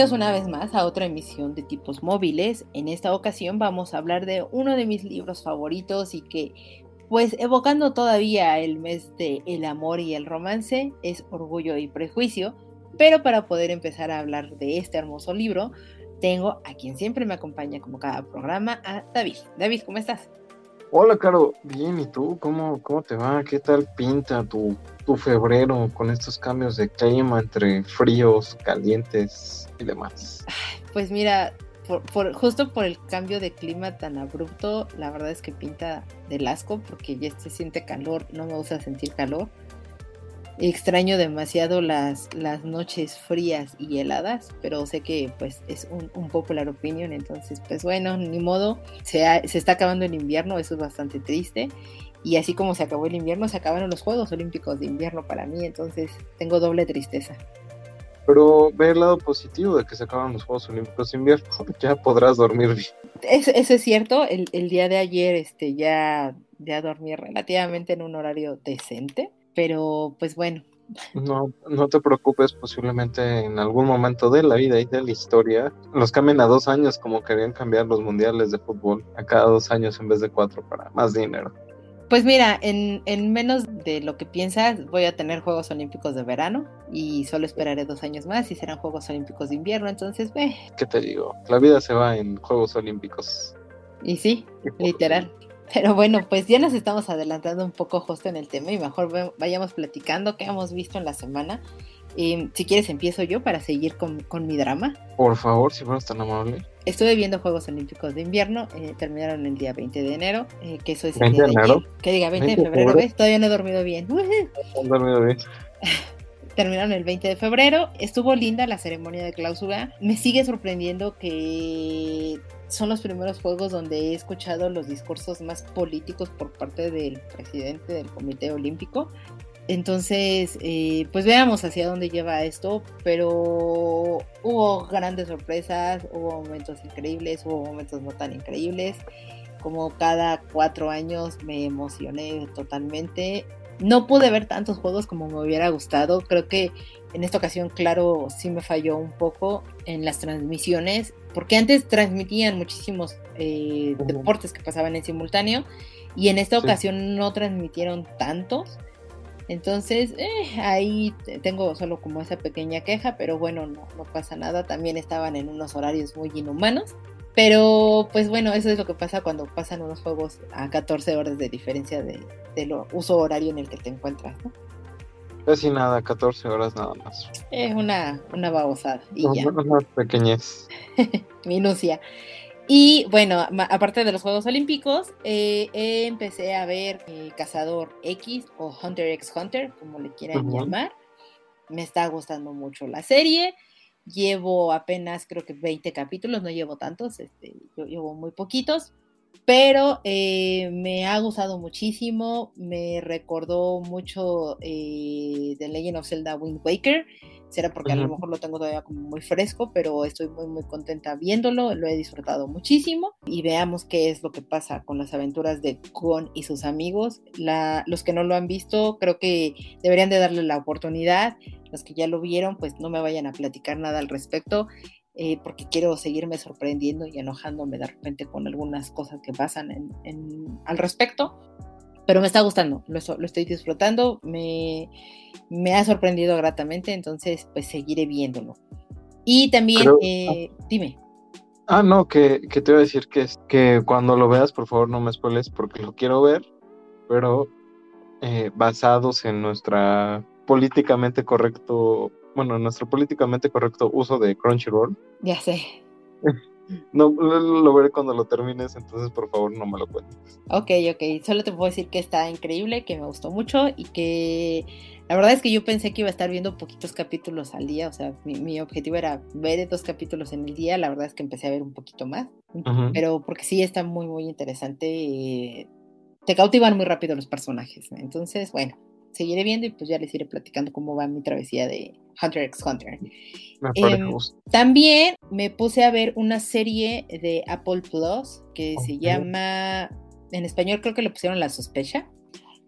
Bienvenidos una vez más a otra emisión de tipos móviles. En esta ocasión vamos a hablar de uno de mis libros favoritos y que, pues evocando todavía el mes de el amor y el romance, es Orgullo y Prejuicio. Pero para poder empezar a hablar de este hermoso libro, tengo a quien siempre me acompaña como cada programa, a David. David, ¿cómo estás? Hola, Caro. Bien, ¿y tú? ¿Cómo, cómo te va? ¿Qué tal pinta tu, tu febrero con estos cambios de clima entre fríos, calientes y demás? Pues mira, por, justo por el cambio de clima tan abrupto, la verdad es que pinta del asco porque ya se siente calor, no me gusta sentir calor extraño demasiado las, las noches frías y heladas, pero sé que pues es un, un popular opinion, entonces pues bueno, ni modo, se, se está acabando el invierno, eso es bastante triste. Y así como se acabó el invierno, se acabaron los Juegos Olímpicos de invierno para mí, entonces tengo doble tristeza. Pero ve el lado positivo de que se acaban los Juegos Olímpicos de invierno, ya podrás dormir bien. Eso, eso es cierto, el, el, día de ayer este, ya, ya dormí relativamente en un horario decente pero pues bueno. No, no te preocupes, posiblemente en algún momento de la vida y de la historia los cambien a dos años como querían cambiar los mundiales de fútbol, a cada dos años en vez de cuatro para más dinero. Pues mira, en, en, menos de lo que piensas, voy a tener Juegos Olímpicos de verano y solo esperaré dos años más y serán Juegos Olímpicos de invierno, entonces ve. ¿Qué te digo? La vida se va en Juegos Olímpicos. Y sí, literal. Pero bueno, pues ya nos estamos adelantando un poco justo en el tema y mejor vayamos platicando qué hemos visto en la semana. Eh, si quieres empiezo yo para seguir con, con, mi drama. Por favor, si fueras tan amable. Estuve viendo Juegos Olímpicos de Invierno, eh, terminaron el día 20 de enero, eh, que eso es el día de enero. Que diga 20, 20 de febrero, ¿ves? Todavía no he dormido bien. No he dormido bien. Terminaron el 20 de febrero. Estuvo linda la ceremonia de clausura. Me sigue sorprendiendo que son los primeros juegos donde he escuchado los discursos más políticos por parte del presidente del Comité Olímpico. Entonces, eh, pues veamos hacia dónde lleva esto, pero hubo grandes sorpresas, hubo momentos increíbles, hubo momentos no tan increíbles. Como cada cuatro años me emocioné totalmente. No pude ver tantos juegos como me hubiera gustado. Creo que en esta ocasión, claro, sí me falló un poco en las transmisiones porque antes transmitían muchísimos eh, deportes que pasaban en simultáneo y en esta ocasión no transmitieron tantos. Entonces, eh, ahí tengo solo como esa pequeña queja, pero bueno, no, no pasa nada. También estaban en unos horarios muy inhumanos. Pero pues bueno, eso es lo que pasa cuando pasan unos juegos a 14 horas de diferencia de, de lo uso horario en el que te encuentras, ¿no? Casi nada, 14 horas nada más. Es una, una babosada. Y ya. Una pequeñez. Minucia. Y bueno, aparte de los Juegos Olímpicos, eh, empecé a ver eh, Cazador X o Hunter x Hunter, como le quieran uh -huh. llamar. Me está gustando mucho la serie. Llevo apenas creo que 20 capítulos, no llevo tantos, este, yo llevo muy poquitos, pero eh, me ha gustado muchísimo, me recordó mucho eh, The Legend of Zelda Wind Waker, será porque uh -huh. a lo mejor lo tengo todavía como muy fresco, pero estoy muy muy contenta viéndolo, lo he disfrutado muchísimo y veamos qué es lo que pasa con las aventuras de Gon y sus amigos. La, los que no lo han visto creo que deberían de darle la oportunidad, los que ya lo vieron pues no me vayan a platicar nada al respecto. Eh, porque quiero seguirme sorprendiendo y enojándome de repente con algunas cosas que pasan en, en, al respecto. Pero me está gustando, lo, lo estoy disfrutando, me, me, ha sorprendido gratamente, entonces pues seguiré viéndolo. Y también, Pero, eh, dime. Ah, no, que, que, te iba a decir que, que cuando lo veas, por favor no me spoiles porque lo quiero ver, pero eh, basados en nuestra políticamente correcto bueno, nuestro políticamente correcto uso de Crunchyroll. Ya sé. No, lo, veré cuando lo termines, entonces por favor no me lo cuentes. Ok, ok, solo te puedo decir que está increíble, que me gustó mucho y que la verdad es que yo pensé que iba a estar viendo poquitos capítulos al día, o sea, mi, objetivo era ver dos capítulos en el día, la verdad es que empecé a ver un poquito más, pero porque sí está muy, muy interesante, te cautivan muy rápido los personajes, entonces, bueno, seguiré viendo y pues ya les iré platicando cómo va mi travesía de Hunter x Hunter. Em, también me puse a ver una serie de Apple Plus que se llama, en español creo que le pusieron La sospecha.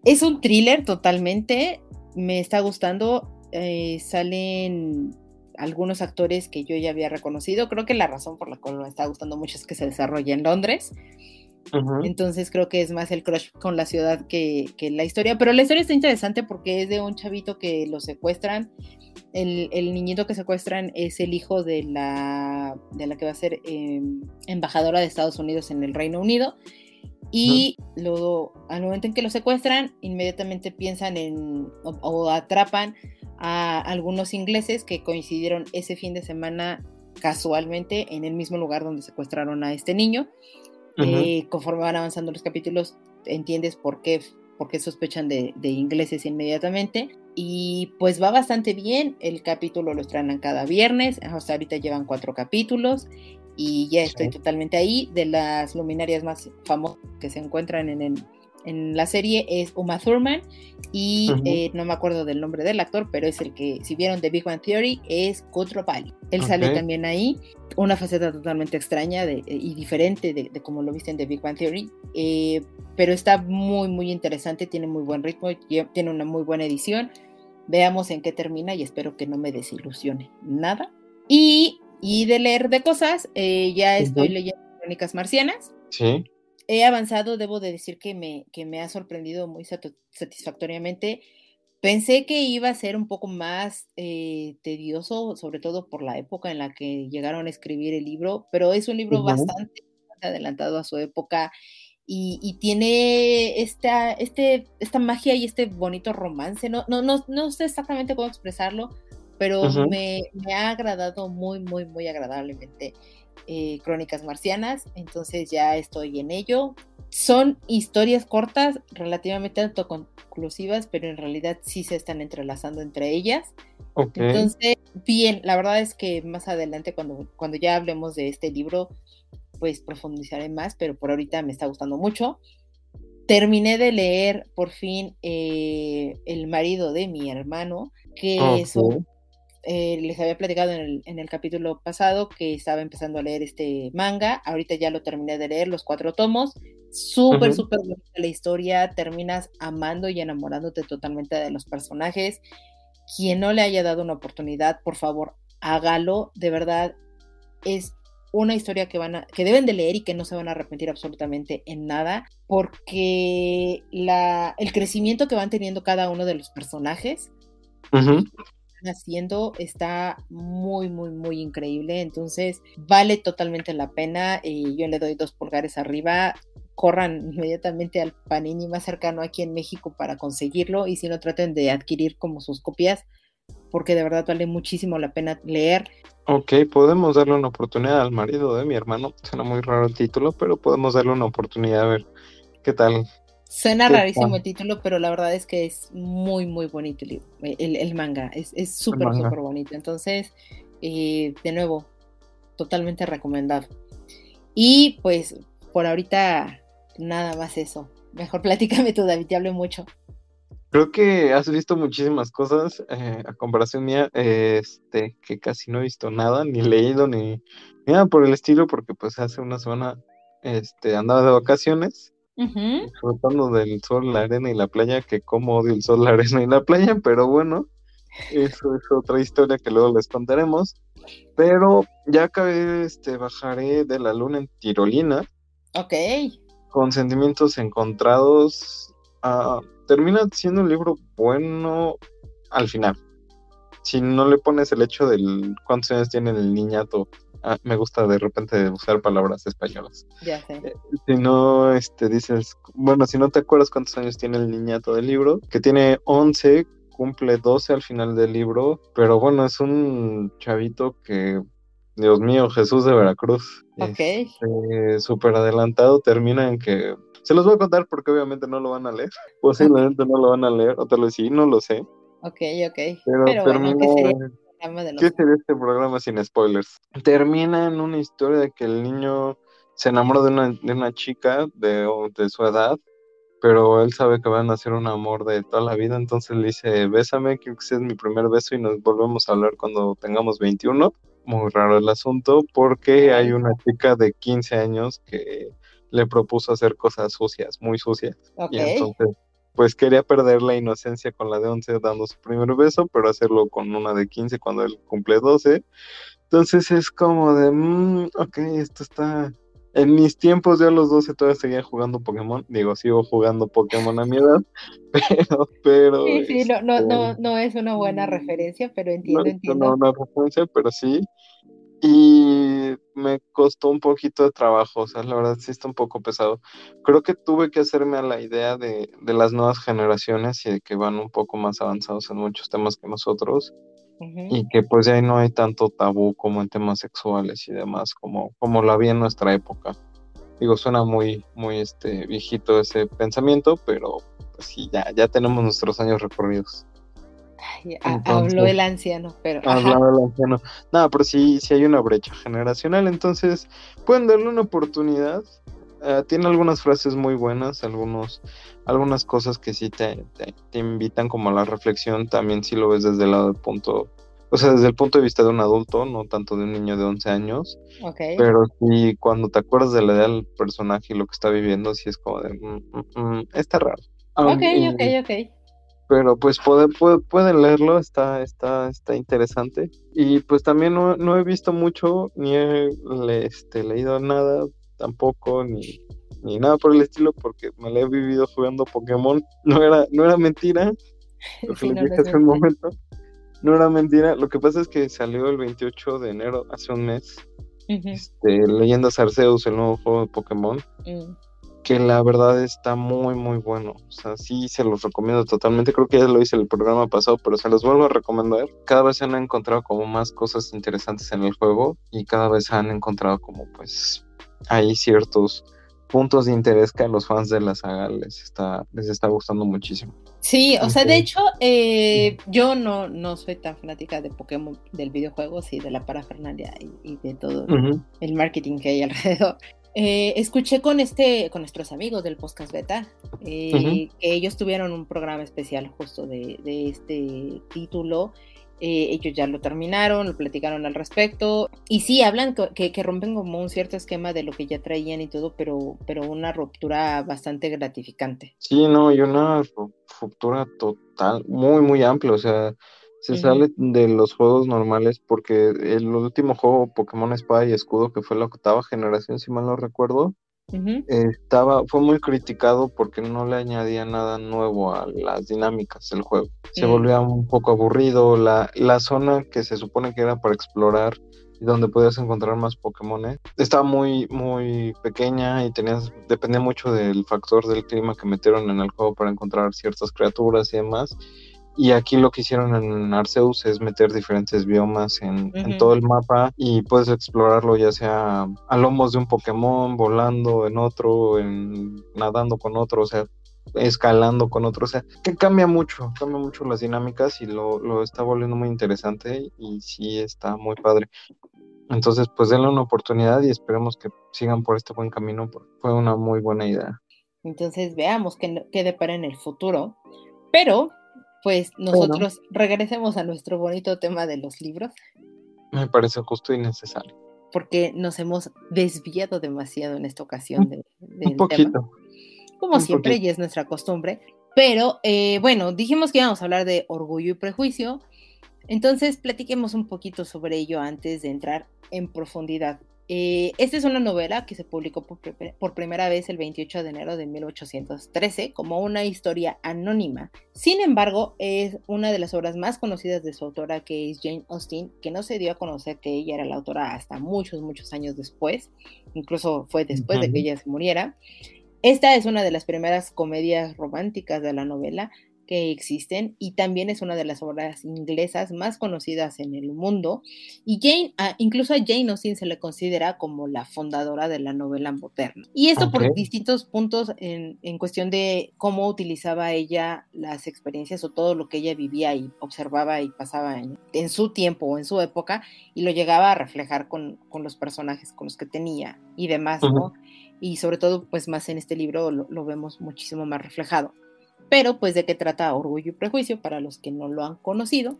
Es un thriller totalmente, me está gustando. Eh, salen algunos actores que yo ya había reconocido. Creo que la razón por la cual me está gustando mucho es que se desarrolla en Londres. Entonces creo que es más el crush con la ciudad que, la historia. Pero la historia está interesante porque es de un chavito que lo secuestran. El, niñito que secuestran es el hijo de la, de la que va a ser em, embajadora de Estados Unidos en el Reino Unido. Y luego, al momento en que lo secuestran, inmediatamente piensan en o, atrapan a algunos ingleses que coincidieron ese fin de semana casualmente en el mismo lugar donde secuestraron a este niño. Eh, conforme van avanzando los capítulos, entiendes por qué, por qué sospechan de, de, ingleses inmediatamente. Y pues va bastante bien. El capítulo lo estrenan cada viernes. Hasta ahorita llevan cuatro capítulos y ya estoy totalmente ahí. De las luminarias más famosas que se encuentran en, en la serie es Uma Thurman y eh, no me acuerdo del nombre del actor, pero es el que, si vieron The Big Bang Theory, es Kutro Pali. Él sale también ahí, una faceta totalmente extraña de, y diferente de, como lo viste en The Big Bang Theory, eh, pero está muy, muy interesante, tiene muy buen ritmo, tiene una muy buena edición. Veamos en qué termina y espero que no me desilusione nada. Y y de leer de cosas, eh, ya estoy leyendo Crónicas Marcianas. Sí. He avanzado, debo de decir que me, que me ha sorprendido muy satisfactoriamente. Pensé que iba a ser un poco más eh, tedioso, sobre todo por la época en la que llegaron a escribir el libro, pero es un libro bastante adelantado a su época y, tiene esta, este, esta magia y este bonito romance. No, no, no, no sé exactamente cómo expresarlo, pero me, ha agradado muy, muy, muy agradablemente eh, Crónicas Marcianas, entonces ya estoy en ello. Son historias cortas, relativamente autoconclusivas, pero en realidad sí se están entrelazando entre ellas. Entonces, bien, la verdad es que más adelante cuando, cuando ya hablemos de este libro, pues profundizaré más, pero por ahorita me está gustando mucho. Terminé de leer por fin eh, El marido de mi hermano, que es un eh, les había platicado en el, capítulo pasado que estaba empezando a leer este manga. Ahorita ya lo terminé de leer, los cuatro tomos. Súper, súper bonita la historia. Terminas amando y enamorándote totalmente de los personajes. Quien no le haya dado una oportunidad, por favor, hágalo. De verdad, es una historia que van a, que deben de leer y que no se van a arrepentir absolutamente en nada, porque la, el crecimiento que van teniendo cada uno de los personajes haciendo está muy, muy, muy increíble. Entonces, vale totalmente la pena. y yo le doy dos pulgares arriba. Corran inmediatamente al Panini más cercano aquí en México para conseguirlo y si no traten de adquirir como sus copias porque de verdad vale muchísimo la pena leer. Ok, podemos darle una oportunidad al marido de mi hermano. Suena muy raro el título, pero podemos darle una oportunidad a ver qué tal Suena rarísimo el título, pero la verdad es que es muy, muy bonito el, el, manga. Es súper, súper bonito. Entonces, eh, de nuevo, totalmente recomendado. Y pues, por ahorita, nada más eso. Mejor platícame tú, David, te hablo mucho. Creo que has visto muchísimas cosas eh, a comparación mía, este, que casi no he visto nada, ni leído, ni, nada por el estilo, porque pues hace una semana este, andaba de vacaciones disfrutando del sol, la arena y la playa, que como odio el sol, la arena y la playa, pero bueno, eso es otra historia que luego les contaremos. Pero ya acabé, este, bajaré de la luna en tirolina. Ok. Con sentimientos encontrados. Ah, termina siendo un libro bueno al final. Si no le pones el hecho del cuántos años tiene el niñato Ah, me gusta de repente usar palabras españolas. Ya sé. Eh, si no, este, dices, bueno, si no te acuerdas cuántos años tiene el niñato del libro, que tiene 11, cumple 12 al final del libro, pero bueno, es un chavito que Dios mío, Jesús de Veracruz. Ok. Este, Súper adelantado, termina en que... Se los voy a contar porque obviamente no lo van a leer. Posiblemente no lo van a leer, o tal vez sí, no lo sé. Ok, ok. Pero, Pero bueno, termina... ¿qué sería el programa de ¿Qué sería este programa sin spoilers? Termina en una historia de que el niño se enamora de una, de una chica de, de su edad, pero él sabe que van a ser un amor de toda la vida, entonces le dice, bésame, que sea mi primer beso y nos volvemos a hablar cuando tengamos 21. Muy raro el asunto, porque hay una chica de 15 años que le propuso hacer cosas sucias, muy sucias. Ok. Y entonces, pues quería perder la inocencia con la de 11 dando su primer beso, pero hacerlo con una de 15 cuando él cumple 12. Entonces es como de, mm, ok, esto está... En mis tiempos yo a los 12 todavía seguía jugando Pokémon. Digo, sigo jugando Pokémon a mi edad, pero... pero Sí, sí, no, no, este, no, no es una buena referencia, pero entiendo, no, entiendo. no, una referencia, pero sí. Y me costó un poquito de trabajo, o sea, la verdad sí está un poco pesado. Creo que tuve que hacerme a la idea de, de las nuevas generaciones y de que van un poco más avanzados en muchos temas que nosotros y que pues ya ahí no hay tanto tabú como en temas sexuales y demás, como, como lo había en nuestra época. Digo, suena muy, muy este, viejito ese pensamiento, pero pues sí, ya, ya tenemos nuestros años recorridos. Ay, a- Entonces- habló el anciano, pero ajá. Hablaba el anciano. No, pero sí, sí hay una brecha generacional, entonces pueden darle una oportunidad. Eh, tiene algunas frases muy buenas, algunos, algunas cosas que sí te, te, te invitan como a la reflexión, también si lo ves desde el lado del punto, o sea, desde el punto de vista de un adulto, no tanto de un niño de 11 años, Ok. pero sí, cuando te acuerdas de la edad del personaje y lo que está viviendo, sí es como de, mm, mm, mm, está raro. Ok, Aunque- ok, ok. Pero pues puede, puede- pueden leerlo, está, está, está interesante. Y pues también no, no he visto mucho, ni he le- este, leído nada tampoco, ni, ni nada por el estilo, porque me la he vivido jugando Pokémon. No era, no era mentira, lo que Sí, les dije no hace un momento. No era mentira, lo que pasa es que salió el 28 de enero, hace un mes, Ujú, este, Leyendas Arceus, el nuevo juego de Pokémon. mm. Que la verdad está muy muy bueno. O sea, sí se los recomiendo totalmente. Creo que ya lo hice el programa pasado, pero se los vuelvo a recomendar. Cada vez se han encontrado como más cosas interesantes en el juego y cada vez han encontrado como pues hay ciertos puntos de interés que a los fans de la saga les está les está gustando muchísimo. Sí, o sea, de hecho, eh, yo no, no soy tan fanática de Pokémon, del videojuego, sí, de la parafernalia y, y de todo el marketing que hay alrededor. Eh, escuché con este, con nuestros amigos del podcast beta, eh, que ellos tuvieron un programa especial justo de, de este título. Eh, ellos ya lo terminaron, lo platicaron al respecto. Y sí, hablan que, que rompen como un cierto esquema de lo que ya traían y todo, pero, pero una ruptura bastante gratificante. Sí, no, y una ru- ruptura total, muy, muy amplia, o sea, se sale de los juegos normales porque el último juego Pokémon Espada y Escudo, que fue la octava generación, si mal no recuerdo, estaba, fue muy criticado porque no le añadía nada nuevo a las dinámicas del juego. Se volvía un poco aburrido, la, la zona que se supone que era para explorar y donde podías encontrar más Pokémon, estaba muy, muy pequeña y tenías, dependía mucho del factor del clima que metieron en el juego para encontrar ciertas criaturas y demás. Y aquí lo que hicieron en Arceus es meter diferentes biomas en, todo el mapa y puedes explorarlo ya sea a lomos de un Pokémon, volando en otro, en, nadando con otro, o sea, escalando con otro, o sea, que cambia mucho, cambia mucho las dinámicas y lo, lo está volviendo muy interesante y sí está muy padre. Entonces, pues denle una oportunidad y esperemos que sigan por este buen camino, porque fue una muy buena idea. Entonces veamos qué, qué depara en el futuro. Pero, pues nosotros regresemos a nuestro bonito tema de los libros, Me parece justo y necesario. porque nos hemos desviado demasiado en esta ocasión de- del Un poquito. tema. Como un siempre, poquito. y es nuestra costumbre. Pero, eh, bueno, dijimos que íbamos a hablar de orgullo y prejuicio. Entonces, platiquemos un poquito sobre ello antes de entrar en profundidad. Eh, esta es una novela que se publicó por, por primera vez el 28 de enero de 1813 como una historia anónima. Sin embargo, es una de las obras más conocidas de su autora, que es Jane Austen, que no se dio a conocer que ella era la autora hasta muchos, muchos años después. Incluso fue después de que ella se muriera. Esta es una de las primeras comedias románticas de la novela, que existen y también es una de las obras inglesas más conocidas en el mundo. Y Jane, ah, incluso a Jane Austen se le considera como la fundadora de la novela moderna. Y esto por distintos puntos en, en, cuestión de cómo utilizaba ella las experiencias o todo lo que ella vivía y observaba y pasaba en, en su tiempo o en su época y lo llegaba a reflejar con, con los personajes con los que tenía y demás, ¿no? Y sobre todo, pues más en este libro lo, lo vemos muchísimo más reflejado. Pero, pues, ¿de qué trata Orgullo y Prejuicio? Para los que no lo han conocido.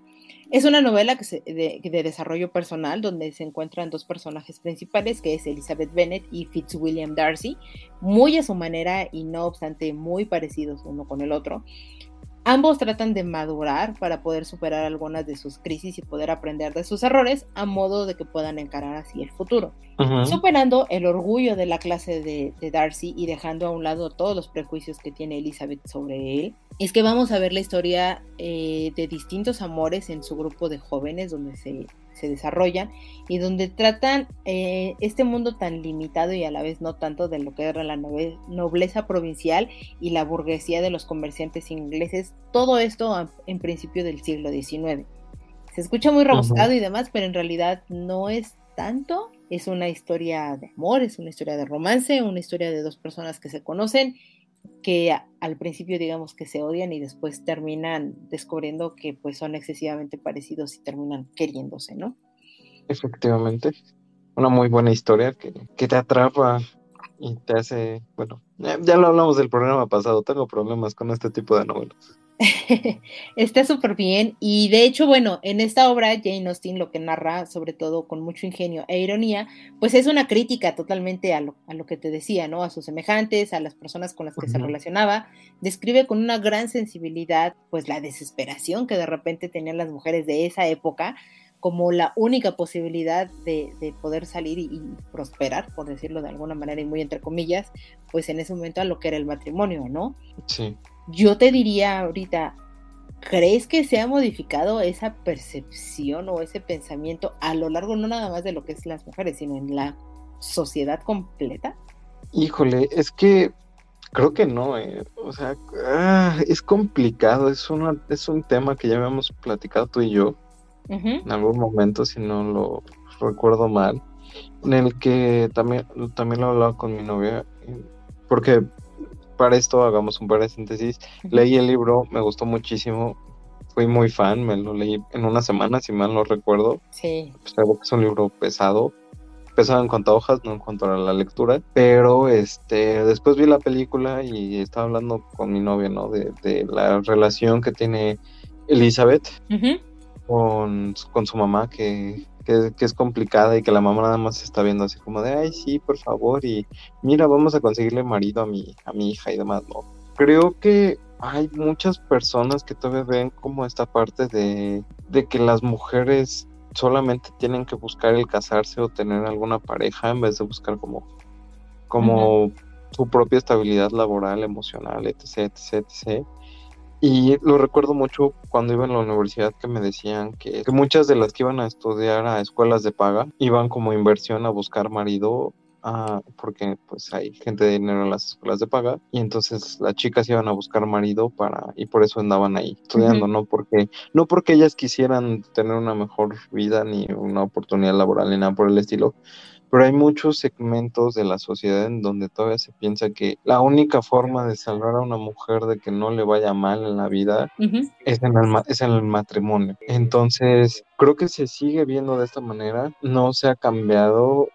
Es una novela de, de, desarrollo personal donde se encuentran dos personajes principales, que es Elizabeth Bennet y Fitzwilliam Darcy, muy a su manera y no obstante muy parecidos uno con el otro. Ambos tratan de madurar para poder superar algunas de sus crisis y poder aprender de sus errores a modo de que puedan encarar así el futuro. Superando el orgullo de la clase de, de, Darcy y dejando a un lado todos los prejuicios que tiene Elizabeth sobre él, es que vamos a ver la historia eh, de distintos amores en su grupo de jóvenes donde se, se desarrollan y donde tratan eh, este mundo tan limitado y a la vez no tanto de lo que era la nobleza provincial y la burguesía de los comerciantes ingleses, todo esto en principio del siglo XIX. Se escucha muy rebuscado uh -huh. y demás, pero en realidad no es tanto. Es una historia de amor, es una historia de romance, una historia de dos personas que se conocen que al principio digamos que se odian y después terminan descubriendo que pues son excesivamente parecidos y terminan queriéndose, ¿no? Efectivamente, una muy buena historia que, que te atrapa y te hace, bueno, ya lo hablamos del programa pasado, tengo problemas con este tipo de novelas. Está súper bien y de hecho, bueno, en esta obra Jane Austen lo que narra, sobre todo con mucho ingenio e ironía, pues es una crítica totalmente a lo, a lo que te decía, ¿no? A sus semejantes, a las personas con las que uh -huh. se relacionaba, describe con una gran sensibilidad pues la desesperación que de repente tenían las mujeres de esa época como la única posibilidad de, de poder salir y, y, prosperar, por decirlo de alguna manera y muy entre comillas, pues en ese momento a lo que era el matrimonio, ¿no? Sí yo te diría ahorita, ¿crees que se ha modificado esa percepción o ese pensamiento a lo largo no nada más de lo que es las mujeres, sino en la sociedad completa? Híjole, es que creo que no, eh. o sea, ah, es complicado, es, una, es un tema que ya habíamos platicado tú y yo uh -huh. en algún momento, si no lo recuerdo mal, en el que también, también lo hablaba con mi novia, porque para esto hagamos un par de síntesis. -huh. Leí el libro, me gustó muchísimo, fui muy fan, me lo leí en una semana, si mal no recuerdo. Sí. Pues, es un libro pesado, pesado en cuanto a hojas, no en cuanto a la lectura, pero este después vi la película y estaba hablando con mi novia, ¿no? De, de la relación que tiene Elizabeth uh -huh. con, con su mamá, que que, que, es complicada y que la mamá nada más está viendo así como de, ay, sí, por favor, y mira, vamos a conseguirle marido a mi, a mi hija y demás, ¿no? Creo que hay muchas personas que todavía ven como esta parte de, de que las mujeres solamente tienen que buscar el casarse o tener alguna pareja en vez de buscar como, como uh -huh. su propia estabilidad laboral, emocional, etc, etc, etc. Y lo recuerdo mucho cuando iba en la universidad que me decían que, que, muchas de las que iban a estudiar a escuelas de paga iban como inversión a buscar marido uh, porque pues hay gente de dinero en las escuelas de paga y entonces las chicas iban a buscar marido para y por eso andaban ahí estudiando, uh -huh. no porque no porque ellas quisieran tener una mejor vida ni una oportunidad laboral ni nada por el estilo, pero hay muchos segmentos de la sociedad en donde todavía se piensa que la única forma de salvar a una mujer de que no le vaya mal en la vida uh -huh. es, en el, es en el matrimonio. Entonces, creo que se sigue viendo de esta manera, no se ha cambiado.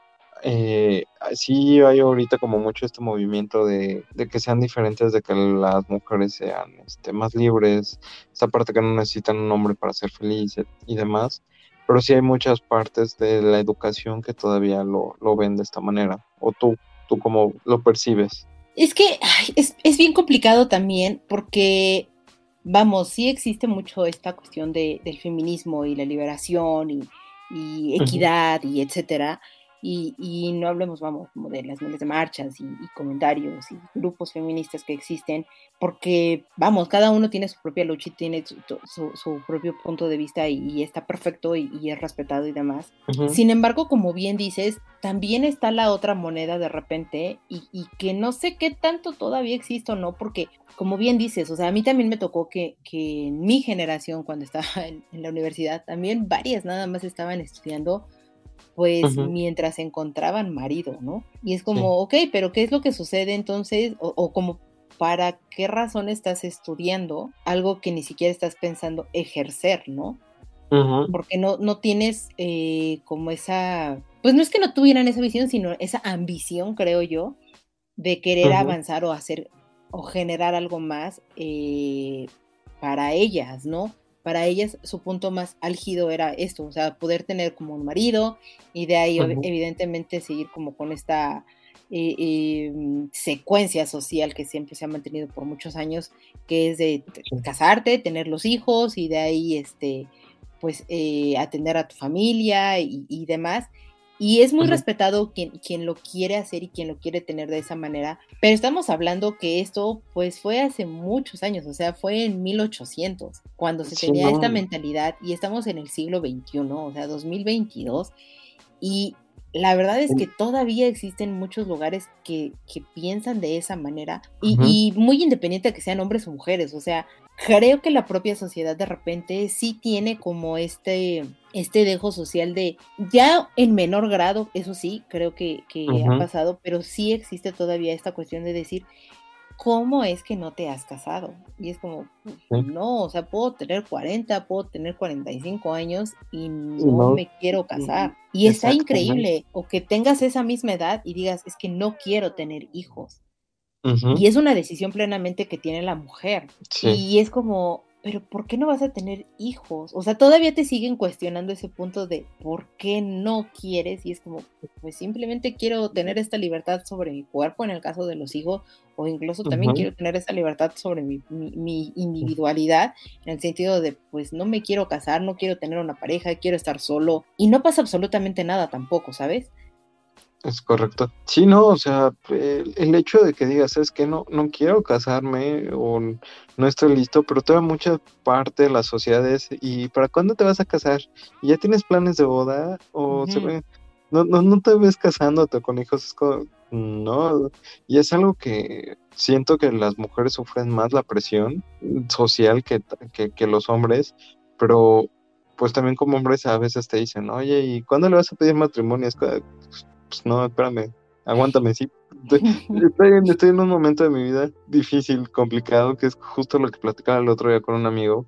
Eh, sí hay ahorita como mucho este movimiento de, de, que sean diferentes, de que las mujeres sean este, más libres, esta parte que no necesitan un hombre para ser felices y demás pero sí hay muchas partes de la educación que todavía lo, lo ven de esta manera. ¿O tú, tú cómo lo percibes? Es que ay, es, es, bien complicado también porque, vamos, sí existe mucho esta cuestión de, del feminismo y la liberación y, y equidad uh -huh. y etcétera, y, no hablemos, vamos, como de las miles de marchas y, comentarios y grupos feministas que existen, porque, vamos, cada uno tiene su propia lucha y tiene su, propio punto de vista y, está perfecto y, es respetado y demás. Sin embargo, como bien dices, también está la otra moneda de repente y, que no sé qué tanto todavía existe o no, porque, como bien dices, o sea, a mí también me tocó que, que en mi generación, cuando estaba en la universidad, también varias nada más estaban estudiando pues mientras encontraban marido, ¿no? Y es como, ok, pero ¿qué es lo que sucede entonces? O, como, ¿para qué razón estás estudiando algo que ni siquiera estás pensando ejercer, ¿no? Porque no, no tienes eh, como esa, pues no es que no tuvieran esa visión, sino esa ambición, creo yo, de querer avanzar o hacer o generar algo más eh, para ellas, ¿no? Para ellas su punto más álgido era esto, o sea, poder tener como un marido y de ahí evidentemente seguir como con esta eh, em, secuencia social que siempre se ha mantenido por muchos años, que es de casarte, tener los hijos y de ahí este pues eh, atender a tu familia y demás. Y es muy respetado quien, quien lo quiere hacer y quien lo quiere tener de esa manera. Pero estamos hablando que esto pues fue hace muchos años, o sea, fue en 1800, cuando se tenía esta mentalidad y estamos en el siglo XXI, o sea, 2022. Y la verdad es que todavía existen muchos lugares que, que piensan de esa manera y, y, muy independiente de que sean hombres o mujeres, o sea, creo que la propia sociedad de repente sí tiene como este, este dejo social de, ya en menor grado, eso sí, creo que, ha pasado, pero sí existe todavía esta cuestión de decir, ¿cómo es que no te has casado? Y es como, no, o sea, puedo tener 40, puedo tener 45 años y no, me quiero casar. Y está increíble, o que tengas esa misma edad y digas, es que no quiero tener hijos. Y es una decisión plenamente que tiene la mujer. Y es como, pero ¿por qué no vas a tener hijos? O sea, todavía te siguen cuestionando ese punto de por qué no quieres y es como, pues simplemente quiero tener esta libertad sobre mi cuerpo en el caso de los hijos o incluso también quiero tener esta libertad sobre mi, mi, individualidad en el sentido de, pues no me quiero casar, no quiero tener una pareja, quiero estar solo y no pasa absolutamente nada tampoco, ¿sabes? Es correcto. Sí, no, o sea, el, hecho de que digas, es que no, no quiero casarme o no estoy listo, pero toda mucha parte de las sociedades, ¿y para cuándo te vas a casar? ¿Y ya tienes planes de boda? ¿O no, no, no te ves casándote con hijos? Es como, no, y es algo que siento que las mujeres sufren más la presión social que, que, que los hombres, pero pues también como hombres a veces te dicen, oye, ¿y cuándo le vas a pedir matrimonio? Es pues no, espérame, aguántame, sí. Estoy, en, un momento de mi vida difícil, complicado, que es justo lo que platicaba el otro día con un amigo,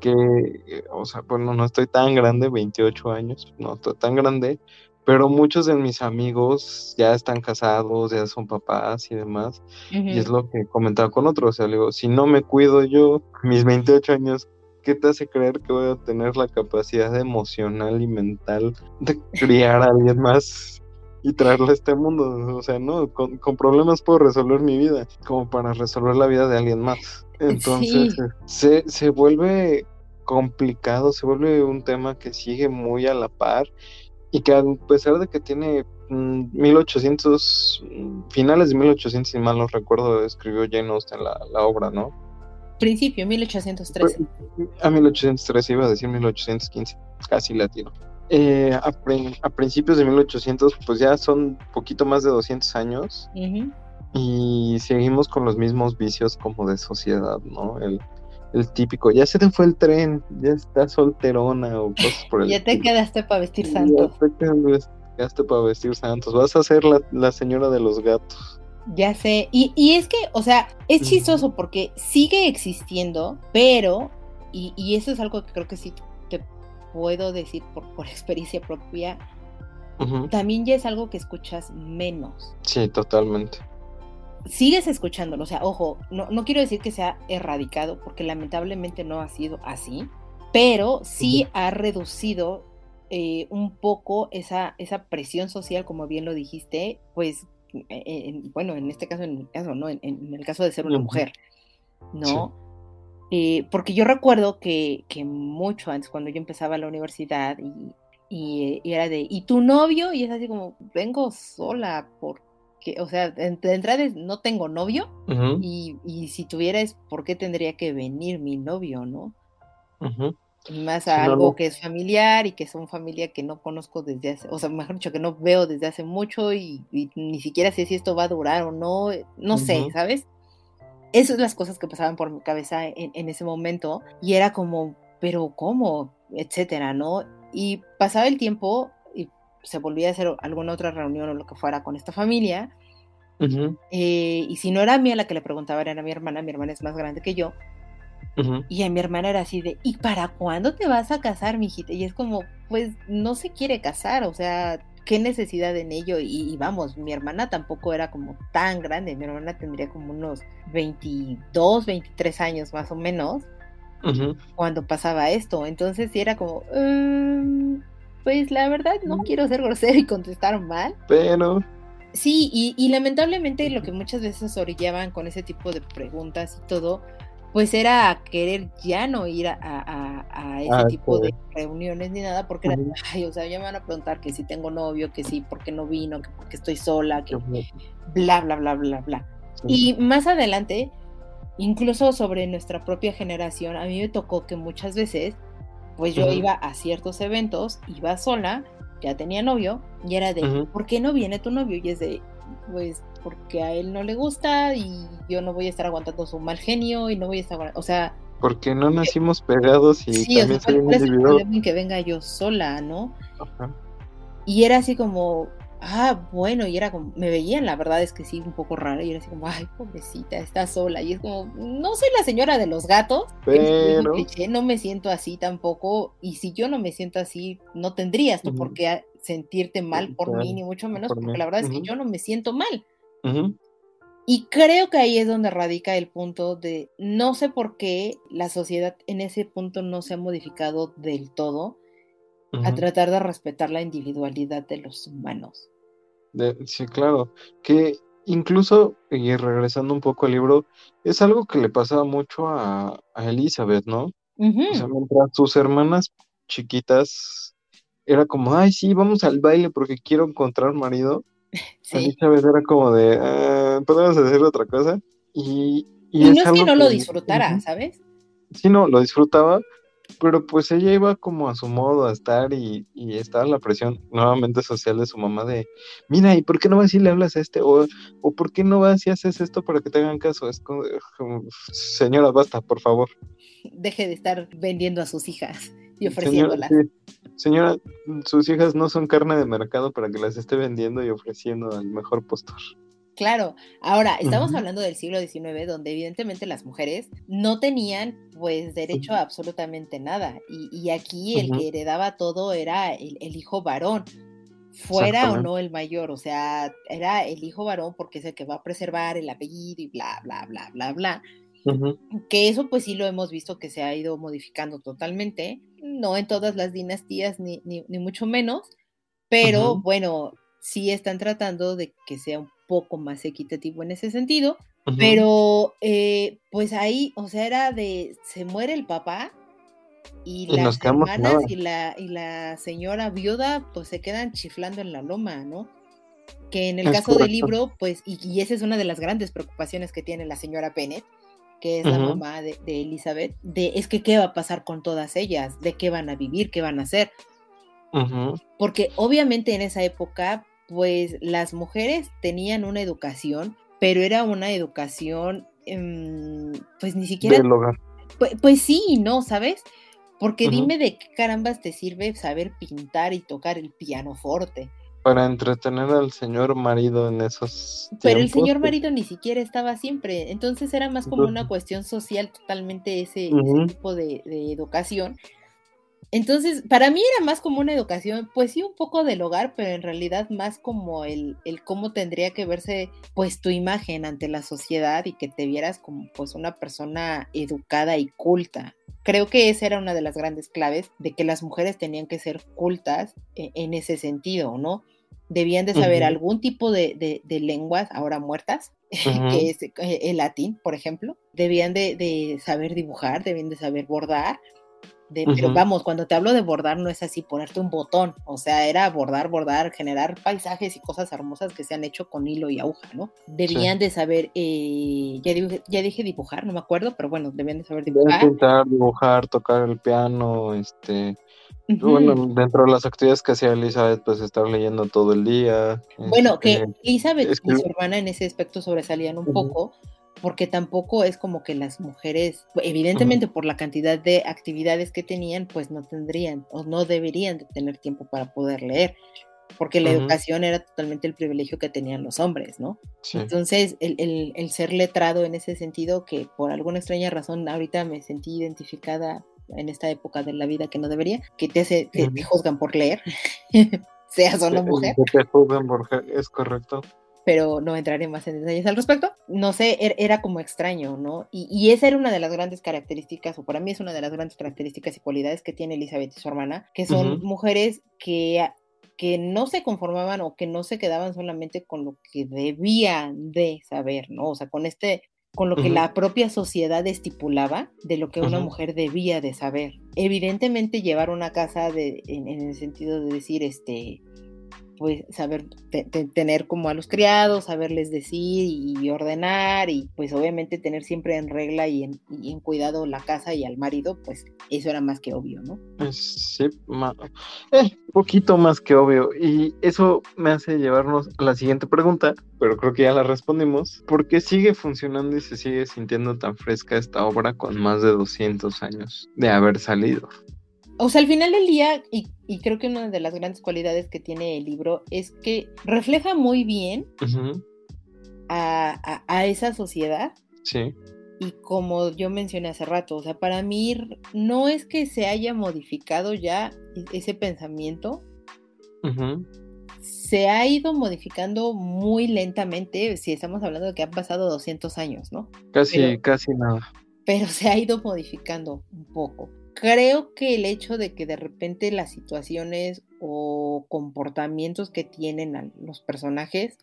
que, o sea, bueno, no estoy tan grande, 28 años, no estoy tan grande, pero muchos de mis amigos ya están casados, ya son papás y demás, y es lo que comentaba con otro, o sea, le digo, si no me cuido yo, mis 28 años, ¿qué te hace creer que voy a tener la capacidad emocional y mental de criar a alguien más y traerle a este mundo. O sea, no, con, problemas puedo resolver mi vida, como para resolver la vida de alguien más. Entonces, se, se vuelve complicado, se vuelve un tema que sigue muy a la par y que a pesar de que tiene 1800, mm, finales de 1800, si mal no recuerdo, escribió Jane Austen la, la obra, ¿no? Principio, 1813. A 1813 iba a decir 1815, casi latino. Eh, a, principios de 1800, pues ya son poquito más de 200 años. Y seguimos con los mismos vicios como de sociedad, ¿no? El, típico, ya se te fue el tren, ya estás solterona o cosas por el Ya te quedaste para vestir santos. Ya te quedaste para vestir santos. Vas a ser la, señora de los gatos. Ya sé. Y, y, es que, o sea, es chistoso porque sigue existiendo, pero, y, y, eso es algo que creo que sí puedo decir por, por experiencia propia, también ya es algo que escuchas menos. Sí, totalmente. Sigues escuchándolo, o sea, ojo, no, no quiero decir que sea erradicado, porque lamentablemente no ha sido así, pero sí ha reducido eh, un poco esa, esa presión social, como bien lo dijiste, pues, e, bueno, en este caso, en mi caso, ¿no? En, el caso de ser una mujer, ¿no? Eh, porque yo recuerdo que, mucho antes, cuando yo empezaba la universidad y, y, era de, ¿y tu novio? Y es así como, vengo sola, porque, o sea, de, entrada no tengo novio, y, y, si tuvieras, ¿por qué tendría que venir mi novio, no? Más a algo que es familiar y que son familia que no conozco desde hace, o sea, mejor dicho, que no veo desde hace mucho y, ni siquiera sé si esto va a durar o no, no sé, ¿sabes? Esas son las cosas que pasaban por mi cabeza en, en ese momento y era como, pero ¿cómo? Etcétera, ¿no? Y pasaba el tiempo y se volvía a hacer alguna otra reunión o lo que fuera con esta familia. Eh, y si no era a mí la que le preguntaba, era a mi hermana, mi hermana es más grande que yo. Y a mi hermana era así de, ¿y para cuándo te vas a casar, mijita? Y es como, pues no se quiere casar, o sea, ¿qué necesidad en ello? Y, vamos, mi hermana tampoco era como tan grande, mi hermana tendría como unos 22, 23 años más o menos cuando pasaba esto. Entonces sí era como, mm, pues la verdad no quiero ser grosero y contestar mal. Pero... Sí, y, lamentablemente lo que muchas veces orillaban con ese tipo de preguntas y todo, pues era querer ya no ir a, ese ah, tipo de reuniones ni nada, porque era, ay, o sea, ya me van a preguntar que si tengo novio, que si, por qué no vino, que porque estoy sola, que bla, bla, bla, bla, bla. Y más adelante, incluso sobre nuestra propia generación, a mí me tocó que muchas veces, pues yo iba a ciertos eventos, iba sola, ya tenía novio, y era de, ¿por qué no viene tu novio? Y es de, pues porque a él no le gusta y yo no voy a estar aguantando su mal genio y no voy a estar, o sea... Porque no nacimos pegados y sí, también o sea, que venga yo sola, ¿no? Y era así como, ah, bueno, y era como, me veían, la verdad es que sí, un poco raro, y era así como, ay, pobrecita, está sola, y es como, no soy la señora de los gatos, pero no me siento así tampoco, y si yo no me siento así, no tendrías tú por qué sentirte mal por mí, ni mucho menos, porque la verdad es que yo no me siento mal. Y creo que ahí es donde radica el punto de, no sé por qué la sociedad en ese punto no se ha modificado del todo, a tratar de respetar la individualidad de los humanos sí, claro. Que incluso, y regresando un poco al libro, es algo que le pasaba mucho a, Elizabeth, ¿no? O sea, mientras sus hermanas chiquitas era como, ay, sí, vamos al baile porque quiero encontrar marido. Elizabeth era como de, ah, podemos hacer otra cosa. Y, y, no es que no lo disfrutara, ¿sabes? Sí, no, lo disfrutaba, pero pues ella iba como a su modo a estar y, y estaba la presión nuevamente social de su mamá de, mira, ¿y por qué no vas y le hablas a este? O, o ¿por qué no vas y haces esto para que te hagan caso? Es como, señora, basta, por favor. Deje de estar vendiendo a sus hijas y ofreciéndolas. Señora, sus hijas no son carne de mercado para que las esté vendiendo y ofreciendo al mejor postor. Claro, ahora estamos hablando del siglo XIX, donde evidentemente las mujeres no tenían pues derecho a absolutamente nada. Y, aquí el que heredaba todo era el, hijo varón, fuera o no el mayor, o sea, era el hijo varón porque es el que va a preservar el apellido y bla, bla, bla, bla, bla. Que eso pues sí lo hemos visto que se ha ido modificando totalmente, no en todas las dinastías ni, ni, mucho menos, pero bueno, sí están tratando de que sea un poco más equitativo en ese sentido, pero eh, pues ahí, o sea, era de, se muere el papá y, las hermanas y la, y la señora viuda pues se quedan chiflando en la loma, ¿no? Que en el caso del libro, pues, y, esa es una de las grandes preocupaciones que tiene la señora Bennett, que es la mamá de, Elizabeth, de es que qué va a pasar con todas ellas, de qué van a vivir, qué van a hacer. Porque obviamente en esa época, pues las mujeres tenían una educación, pero era una educación, em, pues ni siquiera... Pues, pues, sí, ¿no? ¿Sabes? Porque dime de qué carambas te sirve saber pintar y tocar el piano fuerte. Para entretener al señor marido en esos. Pero el señor marido ni siquiera estaba siempre. Entonces era más como una cuestión social totalmente ese, tipo de, de, educación. Entonces, para mí era más como una educación, pues sí, un poco del hogar, pero en realidad más como el, el cómo tendría que verse pues tu imagen ante la sociedad y que te vieras como pues una persona educada y culta. Creo que esa era una de las grandes claves de que las mujeres tenían que ser cultas e, en, ese sentido, ¿no? Debían de saber algún tipo de, de, lenguas ahora muertas, que es eh, el latín, por ejemplo. Debían de, de saber dibujar, debían de saber bordar, pero vamos, cuando te hablo de bordar no es así ponerte un botón, o sea, era bordar, bordar, generar paisajes y cosas hermosas que se han hecho con hilo y aguja, ¿no? Debían de saber, eh, ya, dije, ya dije dibujar, no me acuerdo, pero bueno, debían de saber dibujar. Intentar dibujar, tocar el piano, este... Bueno, dentro de las actividades que hacía Elizabeth, pues estar leyendo todo el día. Bueno, que este, Elizabeth y su hermana en ese aspecto sobresalían un poco, porque tampoco es como que las mujeres, evidentemente por la cantidad de actividades que tenían, pues no tendrían o no deberían de tener tiempo para poder leer, porque la educación era totalmente el privilegio que tenían los hombres, ¿no? Entonces, el, el, ser letrado en ese sentido, que por alguna extraña razón ahorita me sentí identificada en esta época de la vida que no debería, que te, hace, te juzgan por leer, seas o no mujer. te juzgan por es correcto pero no entraré más en detalles al respecto. No sé, er, era como extraño, ¿no? Y, esa era una de las grandes características, o para mí es una de las grandes características y cualidades que tiene Elizabeth y su hermana, que son mujeres que que no se conformaban o que no se quedaban solamente con lo que debían de saber, ¿no? O sea, con este, con lo que la propia sociedad estipulaba de lo que una mujer debía de saber. Evidentemente llevar una casa de, en, en, el sentido de decir, este, pues saber tener como a los criados, saberles decir y ordenar y pues obviamente tener siempre en regla y en, cuidado la casa y al marido, pues eso era más que obvio, ¿no? Pues, sí, eh, poquito más que obvio y eso me hace llevarnos a la siguiente pregunta, pero creo que ya la respondimos, ¿por qué sigue funcionando y se sigue sintiendo tan fresca esta obra con más de 200 años de haber salido? O sea, al final del día, y, creo que una de las grandes cualidades que tiene el libro es que refleja muy bien a, esa sociedad. Sí. Y como yo mencioné hace rato, o sea, para mí no es que se haya modificado ya e, ese pensamiento. Se ha ido modificando muy lentamente, si estamos hablando de que han pasado 200 años, ¿no? Casi, casi nada. Pero se ha ido modificando un poco creo que el hecho de que de repente las situaciones o comportamientos que tienen los personajes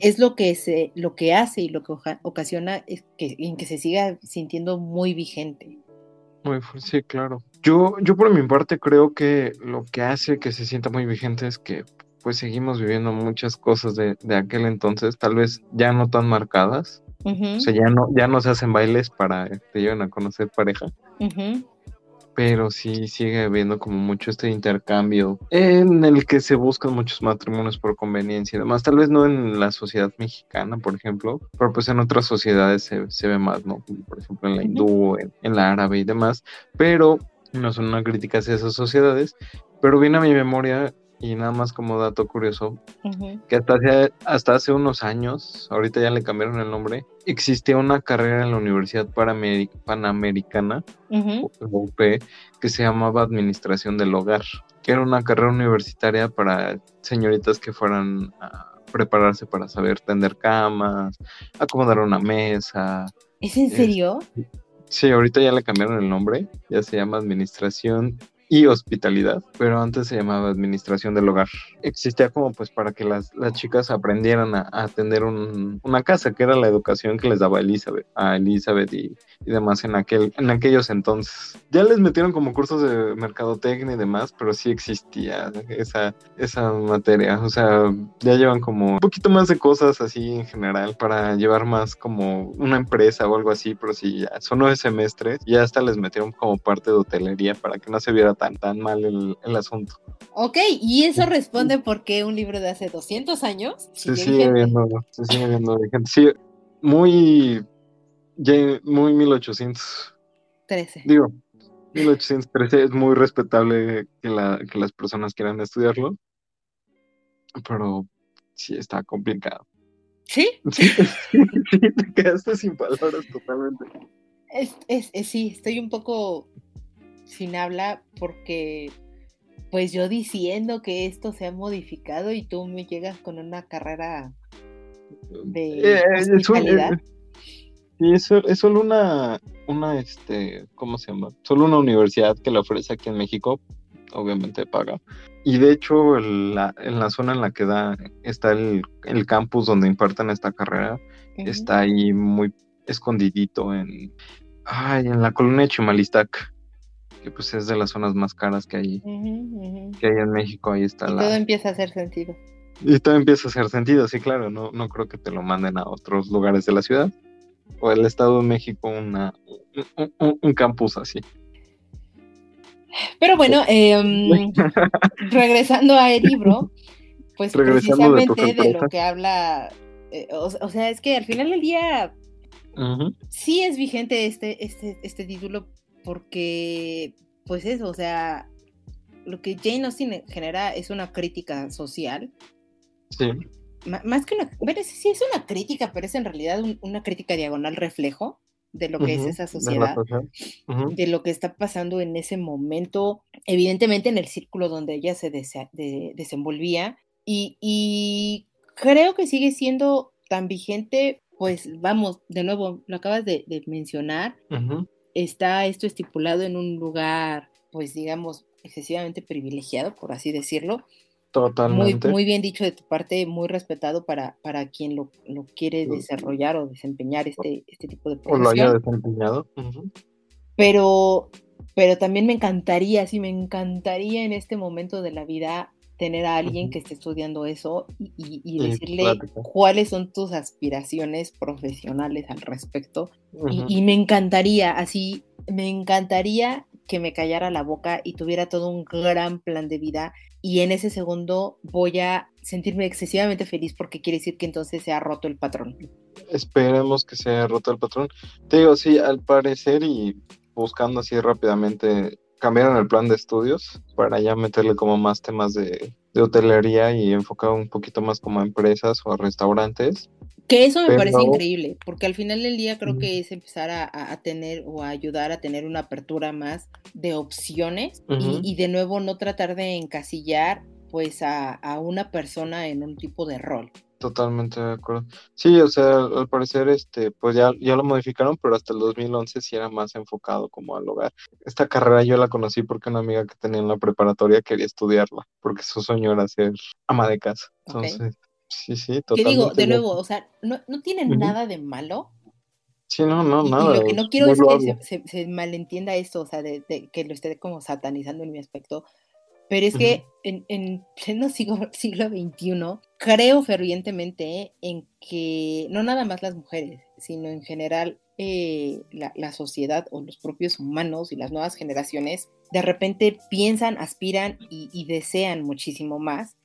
es lo que se, lo que hace y lo que ocasiona es que, en que se siga sintiendo muy vigente. Muy, sí, claro. Yo, yo por mi parte creo que lo que hace que se sienta muy vigente es que pues seguimos viviendo muchas cosas de, aquel entonces, tal vez ya no tan marcadas. O sea, ya no, ya no se hacen bailes para que te lleven a conocer pareja pero sí sigue habiendo como mucho este intercambio en el que se buscan muchos matrimonios por conveniencia y demás. Tal vez no en la sociedad mexicana, por ejemplo, pero pues en otras sociedades se, ve más, ¿no? Por ejemplo, en la hindú, en, la árabe y demás. Pero no son una crítica hacia esas sociedades. Pero viene a mi memoria y nada más como dato curioso, que hasta hace, hasta hace unos años, ahorita ya le cambiaron el nombre, existía una carrera en la Universidad Panamericana, UP, que se llamaba Administración del Hogar, que era una carrera universitaria para señoritas que fueran a prepararse para saber tender camas, acomodar una mesa. ¿Es en serio? sí, ahorita ya le cambiaron el nombre, ya se llama Administración y hospitalidad, pero antes se llamaba administración del hogar. Existía como pues para que las, las chicas aprendieran a, atender una casa, que era la educación que les daba Elizabeth, a Elizabeth y, y, demás en, aquel, en aquellos entonces. Ya les metieron como cursos de mercadotecnia y demás, pero sí existía esa, esa materia. O sea, ya llevan como un poquito más de cosas así en general para llevar más como una empresa o algo así, pero sí, ya son nueve semestres y hasta les metieron como parte de hotelería para que no se viera tan, tan mal el, el asunto. Ok, y eso responde por qué un libro de hace 200 años. Se sigue viendo, se sigue viendo gente. Sí, muy, muy 1813. Digo, 1813 es muy respetable que, la, que las personas quieran estudiarlo, pero sí está complicado. ¿Sí? Sí, sí, te quedaste sin palabras totalmente. Es, es, sí, estoy un poco sin habla porque pues yo diciendo que esto se ha modificado y tú me llegas con una carrera de eh, eh es, es, solo una, una, este, ¿cómo se llama? Solo una universidad que la ofrece aquí en México, obviamente paga. Y de hecho, en la, en la zona en la que da, está el, el campus donde imparten esta carrera, está ahí muy escondidito en, ay, en la colonia de Chimalistac. Que pues es de las zonas más caras que hay, que hay en México, ahí está y la... Todo empieza a hacer sentido. Y todo empieza a hacer sentido, sí, claro, no, no creo que te lo manden a otros lugares de la ciudad, o el Estado de México una, un, un campus así. Pero bueno, eh, regresando al libro, pues precisamente de, de, lo que habla, eh, o, o, sea, es que al final del día uh -huh. sí es vigente este, este, este título porque, pues eso, o sea, lo que Jane Austen genera es una crítica social. Sí. M más que una, bueno, sí es una crítica, pero es en realidad un, una crítica diagonal reflejo de lo que uh -huh, es esa sociedad, de, uh -huh. de, lo que está pasando en ese momento, evidentemente en el círculo donde ella se de, de, desenvolvía, y, y, creo que sigue siendo tan vigente, pues vamos, de nuevo, lo acabas de, de mencionar, uh está esto estipulado en un lugar, pues digamos, excesivamente privilegiado, por así decirlo, Totalmente. Muy, muy bien dicho de tu parte, muy respetado para, para quien lo, lo quiere desarrollar o desempeñar este, este tipo de profesión. O lo haya desempeñado. Uh -huh. Pero, pero también me encantaría, sí, me encantaría en este momento de la vida tener a alguien uh -huh. que esté estudiando eso y, y, y decirle cuáles son tus aspiraciones profesionales al respecto. Uh -huh. y, y me encantaría, así, me encantaría que me callara la boca y tuviera todo un gran plan de vida y en ese segundo voy a sentirme excesivamente feliz porque quiere decir que entonces se ha roto el patrón. Esperemos que se haya roto el patrón. Te digo, sí, al parecer y buscando así rápidamente, cambiaron el plan de estudios para ya meterle como más temas de, de hotelería y enfocado un poquito más como a empresas o a restaurantes. Que eso me Pero... parece increíble, porque al final del día creo que es empezar a, a, tener o a ayudar a tener una apertura más de opciones uh -huh. y, y, de nuevo no tratar de encasillar pues a, a, una persona en un tipo de rol. Totalmente de acuerdo. Sí, o sea, al parecer este pues ya, ya lo modificaron, pero hasta el 2011 sí era más enfocado como al hogar. Esta carrera yo la conocí porque una amiga que tenía en la preparatoria quería estudiarla, porque su sueño era ser ama de casa. Entonces... Okay Sí, sí, totalmente. Que digo, de nuevo, o sea, no, no tiene uh -huh. nada de malo. Sí, no, no, y, nada. Y lo que no quiero es que se, se, se, malentienda esto, o sea, de, de, que lo esté como satanizando en mi aspecto. Pero es uh -huh. que en, en, pleno siglo, siglo XXI, creo fervientemente en que no nada más las mujeres, sino en general eh, la, la, sociedad o los propios humanos y las nuevas generaciones, de repente piensan, aspiran y, y desean muchísimo más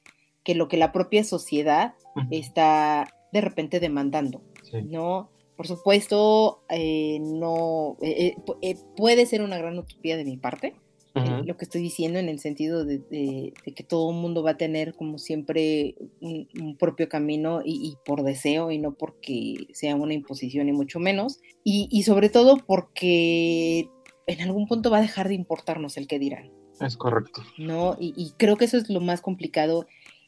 que lo que la propia sociedad uh -huh. está de repente demandando, sí. ¿no? Por supuesto, eh, no eh, eh, puede ser una gran utopía de mi parte, uh -huh. lo que estoy diciendo en el sentido de, de, de, que todo el mundo va a tener como siempre un, un propio camino y, y, por deseo y no porque sea una imposición y mucho menos, y, y sobre todo porque en algún punto va a dejar de importarnos el que dirán. Es correcto. ¿No? Y, y creo que eso es lo más complicado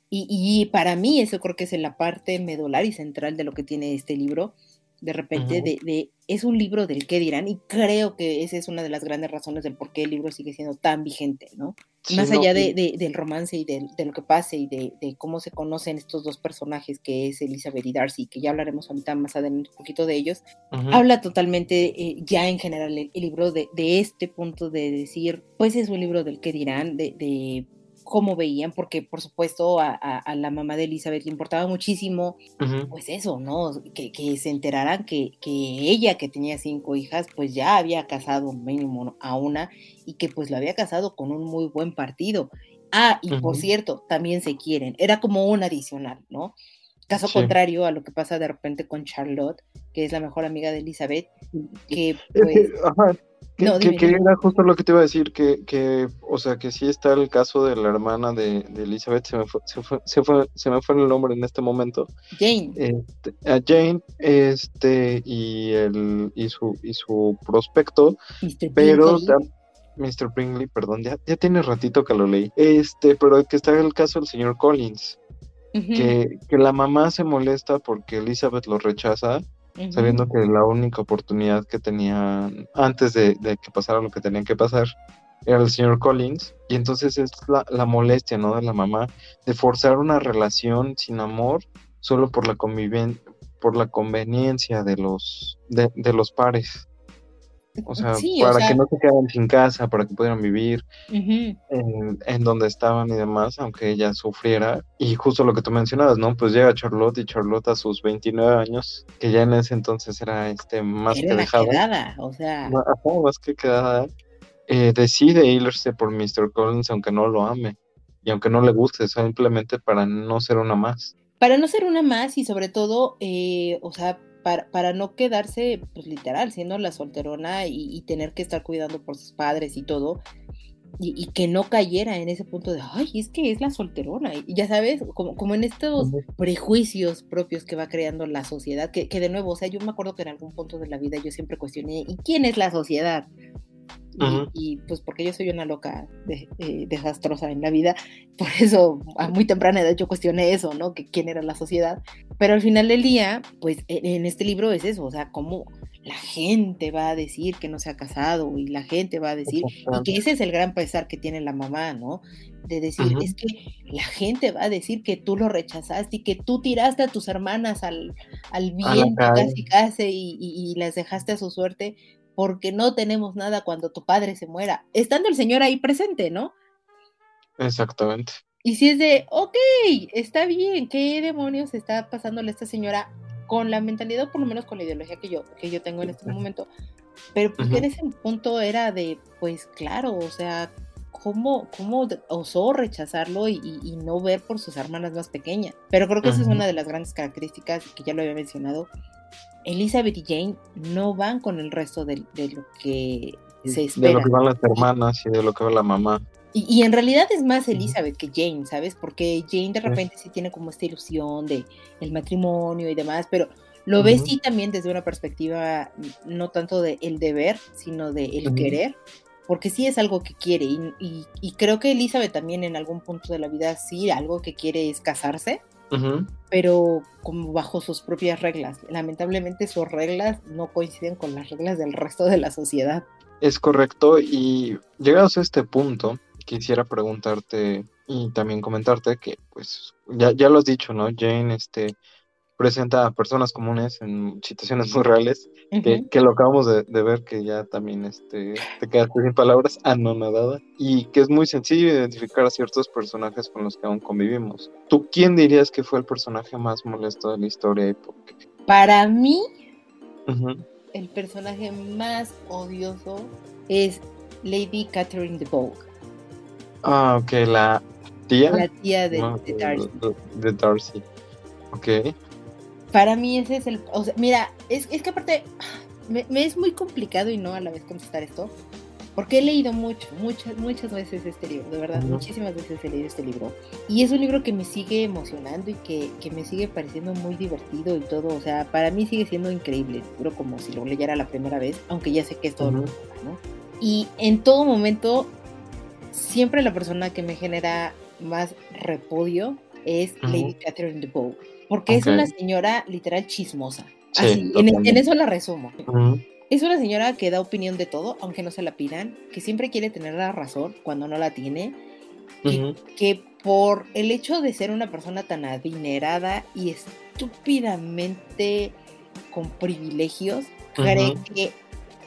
y, y, para mí eso creo que es la parte medular y central de lo que tiene este libro. De repente, uh -huh. de, de, es un libro del qué dirán y creo que esa es una de las grandes razones del por qué el libro sigue siendo tan vigente, ¿no? Sí, Más allá de, de, del romance y de, lo que pase y de, cómo se conocen estos dos personajes que es Elizabeth y Darcy, que ya hablaremos ahorita más adelante un poquito de ellos, uh -huh. habla totalmente eh, ya en general el, el libro de, este punto de decir, pues es un libro del qué dirán, de cómo veían, porque por supuesto a, a, a, la mamá de Elizabeth le importaba muchísimo, uh -huh. pues eso, ¿no? Que, que se enteraran que, que, ella, que tenía cinco hijas, pues ya había casado mínimo a una y que pues lo había casado con un muy buen partido. Ah, y uh -huh. por cierto, también se quieren. Era como un adicional, ¿no? Caso sí. contrario a lo que pasa de repente con Charlotte, que es la mejor amiga de Elizabeth, que pues... Ajá que, no, que, que, era justo lo que te iba a decir, que, que, o sea, que sí está el caso de la hermana de, de Elizabeth, se me, fue, se, fue, se, fue, se me fue el nombre en este momento. Jane. Este, a Jane, este, y el, y su, y su prospecto, Mr. pero Mr. Bringley, perdón, ya, ya tiene ratito que lo leí. Este, pero que está el caso del señor Collins. Uh -huh. que, que la mamá se molesta porque Elizabeth lo rechaza Uh -huh. sabiendo que la única oportunidad que tenían antes de, de, que pasara lo que tenían que pasar era el señor Collins y entonces es la, la, molestia no de la mamá de forzar una relación sin amor solo por la conviven por la conveniencia de los de, de los pares O sea, Sí, o para sea- que no se quedaran sin casa, para que pudieran vivir Ujú. en, en donde estaban y demás, aunque ella sufriera. Y justo lo que tú mencionabas, ¿no? Pues llega Charlotte y Charlotte a sus 29 años, que ya en ese entonces era este más Era que dejada. quedada, o sea, ajá, más que quedada, eh, decide irse por Mr. Collins aunque no lo ame y aunque no le guste, simplemente para no ser una más. para no ser una más y sobre todo, eh, o sea, para, para no quedarse, pues literal, siendo la solterona y, y tener que estar cuidando por sus padres y todo, y, y que no cayera en ese punto de, ay, es que es la solterona, y ya sabes, como, como en estos prejuicios propios que va creando la sociedad, que, que de nuevo, o sea, yo me acuerdo que en algún punto de la vida yo siempre cuestioné, ¿y quién es la sociedad? Y, y, pues porque yo soy una loca de- eh, desastrosa en la vida, por eso a muy temprana edad yo cuestioné eso, ¿no? Que quién era la sociedad. Pero al final del día, pues en, en este libro es eso, o sea, cómo la gente va a decir que no se ha casado y la gente va a decir, y que ese es el gran pesar que tiene la mamá, ¿no? De decir, es que la gente va a decir que tú lo rechazaste y que tú tiraste a tus hermanas al, al viento casi casi y, y- y las dejaste a su suerte porque no tenemos nada cuando tu padre se muera, estando el señor ahí presente, ¿no? Exactamente. Y si es de, ok, está bien, ¿qué demonios está pasándole a esta señora con la mentalidad, por lo menos con la ideología que yo, que yo tengo en este momento? Pero pues que en ese punto era de, pues claro, o sea, ¿cómo, cómo de- osó rechazarlo y, y- y no ver por sus hermanas más pequeñas? Pero creo que esa es una de las grandes características que ya lo había mencionado. Elizabeth y Jane no van con el resto de, de lo que se De espera. lo que van las hermanas y de lo que va la mamá. Y, y en realidad es más. Elizabeth que Jane, ¿sabes? Porque Jane de repente sí tiene como esta ilusión de el matrimonio y demás, pero lo ves Ujú. sí también desde una perspectiva no tanto de el deber, sino de el querer, porque sí es algo que quiere. Y, y- y creo que Elizabeth también en algún punto de la vida sí algo que quiere es casarse, pero como bajo sus propias reglas. Lamentablemente sus reglas no coinciden con las reglas del resto de la sociedad. Es correcto y llegados a este punto, quisiera preguntarte y también comentarte que, pues, ya, ya lo has dicho, ¿no? Jane, este, presenta a personas comunes en situaciones muy reales, que, lo acabamos de, de ver, que ya también, este, te quedaste sin palabras, anonadada, y que es muy sencillo identificar a ciertos personajes con los que aún convivimos. ¿Tú quién dirías que fue el personaje más molesto de la historia y por qué? Para mí, el personaje más odioso es Lady Catherine de Bow, Ah, ok, la tía. la tía de, No, de Darcy. de- de Darcy. Ok. Para mí ese es el... O sea, mira, es, es que aparte me, me es muy complicado y no a la vez contestar esto, porque he leído mucho, muchas, muchas veces este libro, de verdad, Ujú. muchísimas veces he leído este libro. Y es un libro que me sigue emocionando y que, que me sigue pareciendo muy divertido y todo. O sea, para mí sigue siendo increíble libro como si lo leyera la primera vez, aunque ya sé que es todo lo Ujú. que pasa, ¿no? Y en todo momento, siempre la persona que me genera más repudio es. Lady Catherine de Bow. Porque es una señora literal chismosa. Sí, Así, en, eso la resumo. Es una señora que da opinión de todo, aunque no se la pidan, que siempre quiere tener la razón cuando no la tiene, que, que por el hecho de ser una persona tan adinerada y estúpidamente con privilegios, cree que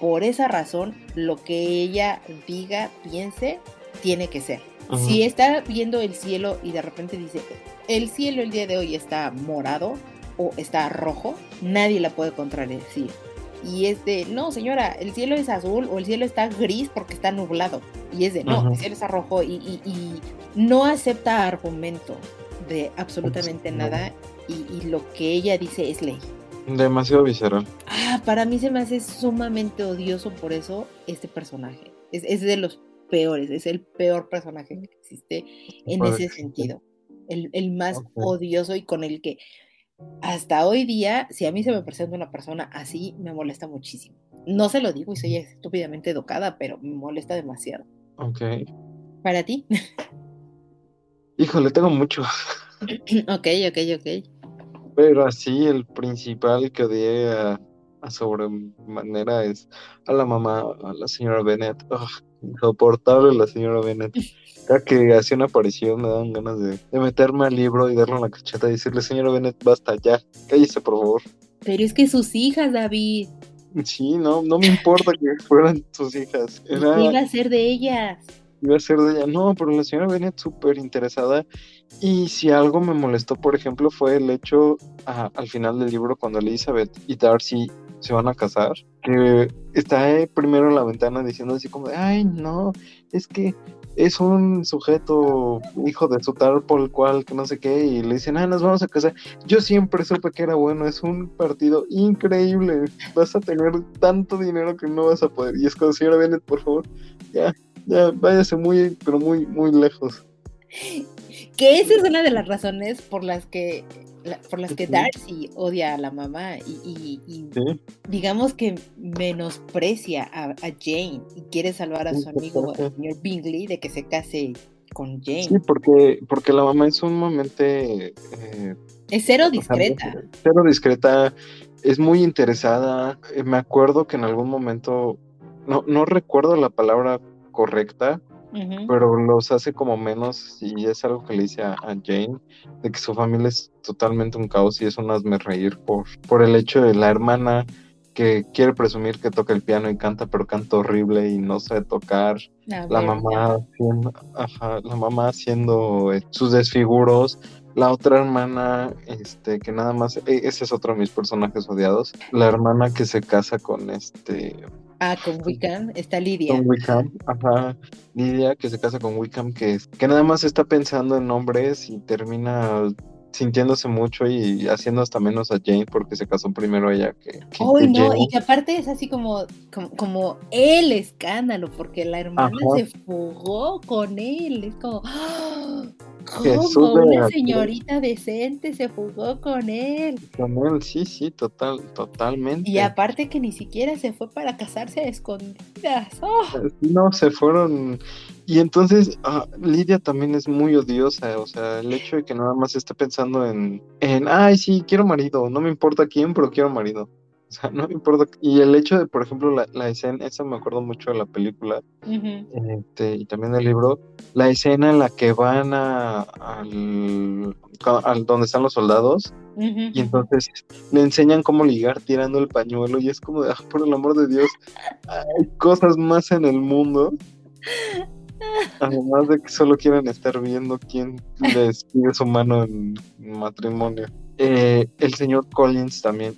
por esa razón lo que ella diga, piense, tiene que ser. Si está viendo el cielo y de repente dice, el cielo el día de hoy está morado o está rojo, nadie la puede contradecir. Y es de, no señora, el cielo es azul o el cielo está gris porque está nublado. Y es de, no, el cielo está rojo y, y- y no acepta argumento de absolutamente nada y, y lo que ella dice es ley. Demasiado visceral. Ah, para mí se me hace sumamente odioso por eso este personaje. Es, es de los peores, es el peor personaje que existe en Puede ese sentido. El, el más odioso y con el que hasta hoy día, si a mí se me presenta una persona así, me molesta muchísimo. No se lo digo y soy estúpidamente educada, pero me molesta demasiado. Ok. ¿Para ti? Híjole, tengo mucho. ok, ok, ok. Pero así el principal que odié a, a sobremanera es a la mamá, a la señora Bennett. Ugh, insoportable la señora Bennett. Cada que hacía una aparición me daban ganas de, de meterme al libro y darle una cacheta y decirle, señora Bennett, basta ya, cállese por favor. Pero es que sus hijas, David. Sí, no, no me importa que fueran tus hijas. Era, iba a ser de ellas? Iba a ser de ella. No, pero la señora venía súper interesada. Y si algo me molestó, por ejemplo, fue el hecho al final del libro cuando Elizabeth y Darcy se van a casar, que está primero en la ventana diciendo así como ay, no, es que es un sujeto hijo de su tal por el cual que no sé qué y le dicen, ah, nos vamos a casar. Yo siempre supe que era bueno, es un partido increíble, vas a tener tanto dinero que no vas a poder. Y es como, señora Bennett, por favor, ya, ya, váyase muy, pero muy, muy lejos. Que esa es una de las razones por las que por las que Darcy odia a la mamá y, digamos que menosprecia a, Jane y quiere salvar a su amigo, el señor Bingley, de que se case con Jane. Sí, porque, porque la mamá es un momento... Eh, es cero discreta. cero discreta, es muy interesada. Eh, me acuerdo que en algún momento, no, no recuerdo la palabra correcta, pero los hace como menos y es algo que le dice a, Jane, de que su familia es totalmente un caos y es un hazme reír por, por el hecho de la hermana que quiere presumir que toca el piano y canta, pero canta horrible y no sabe tocar. la mamá haciendo, la mamá haciendo eh, sus desfiguros. La otra hermana, este, que nada más, e, ese es otro de mis personajes odiados. La hermana que se casa con este, Ah, con Wickham está Lidia. Con Wickham, ajá. Lidia que se casa con Wickham, que, que nada más está pensando en hombres y termina sintiéndose mucho y haciendo hasta menos a Jane porque se casó primero ella que. Uy, no, y que aparte es así como, como, el escándalo, porque la hermana se fugó con él. Es como. ¡ah! ¿Cómo una señorita decente se fugó con él? Con él, sí, sí, total, totalmente. Y aparte que ni siquiera se fue para casarse a escondidas. ¡Oh! No, se fueron. Y entonces ah, Lidia también es muy odiosa, o sea, el hecho de que nada más esté pensando en, en, ay, sí, quiero marido, no me importa quién, pero quiero marido. O sea, no me importa. Y el hecho de, por ejemplo, la, la escena, esa me acuerdo mucho de la película este, y también del libro, la escena en la que van a, al, donde están los soldados y entonces le enseñan cómo ligar tirando el pañuelo y es como de, ah, por el amor de Dios, hay cosas más en el mundo. Además de que solo quieren estar viendo quién les pide su mano en matrimonio. Eh, el señor Collins también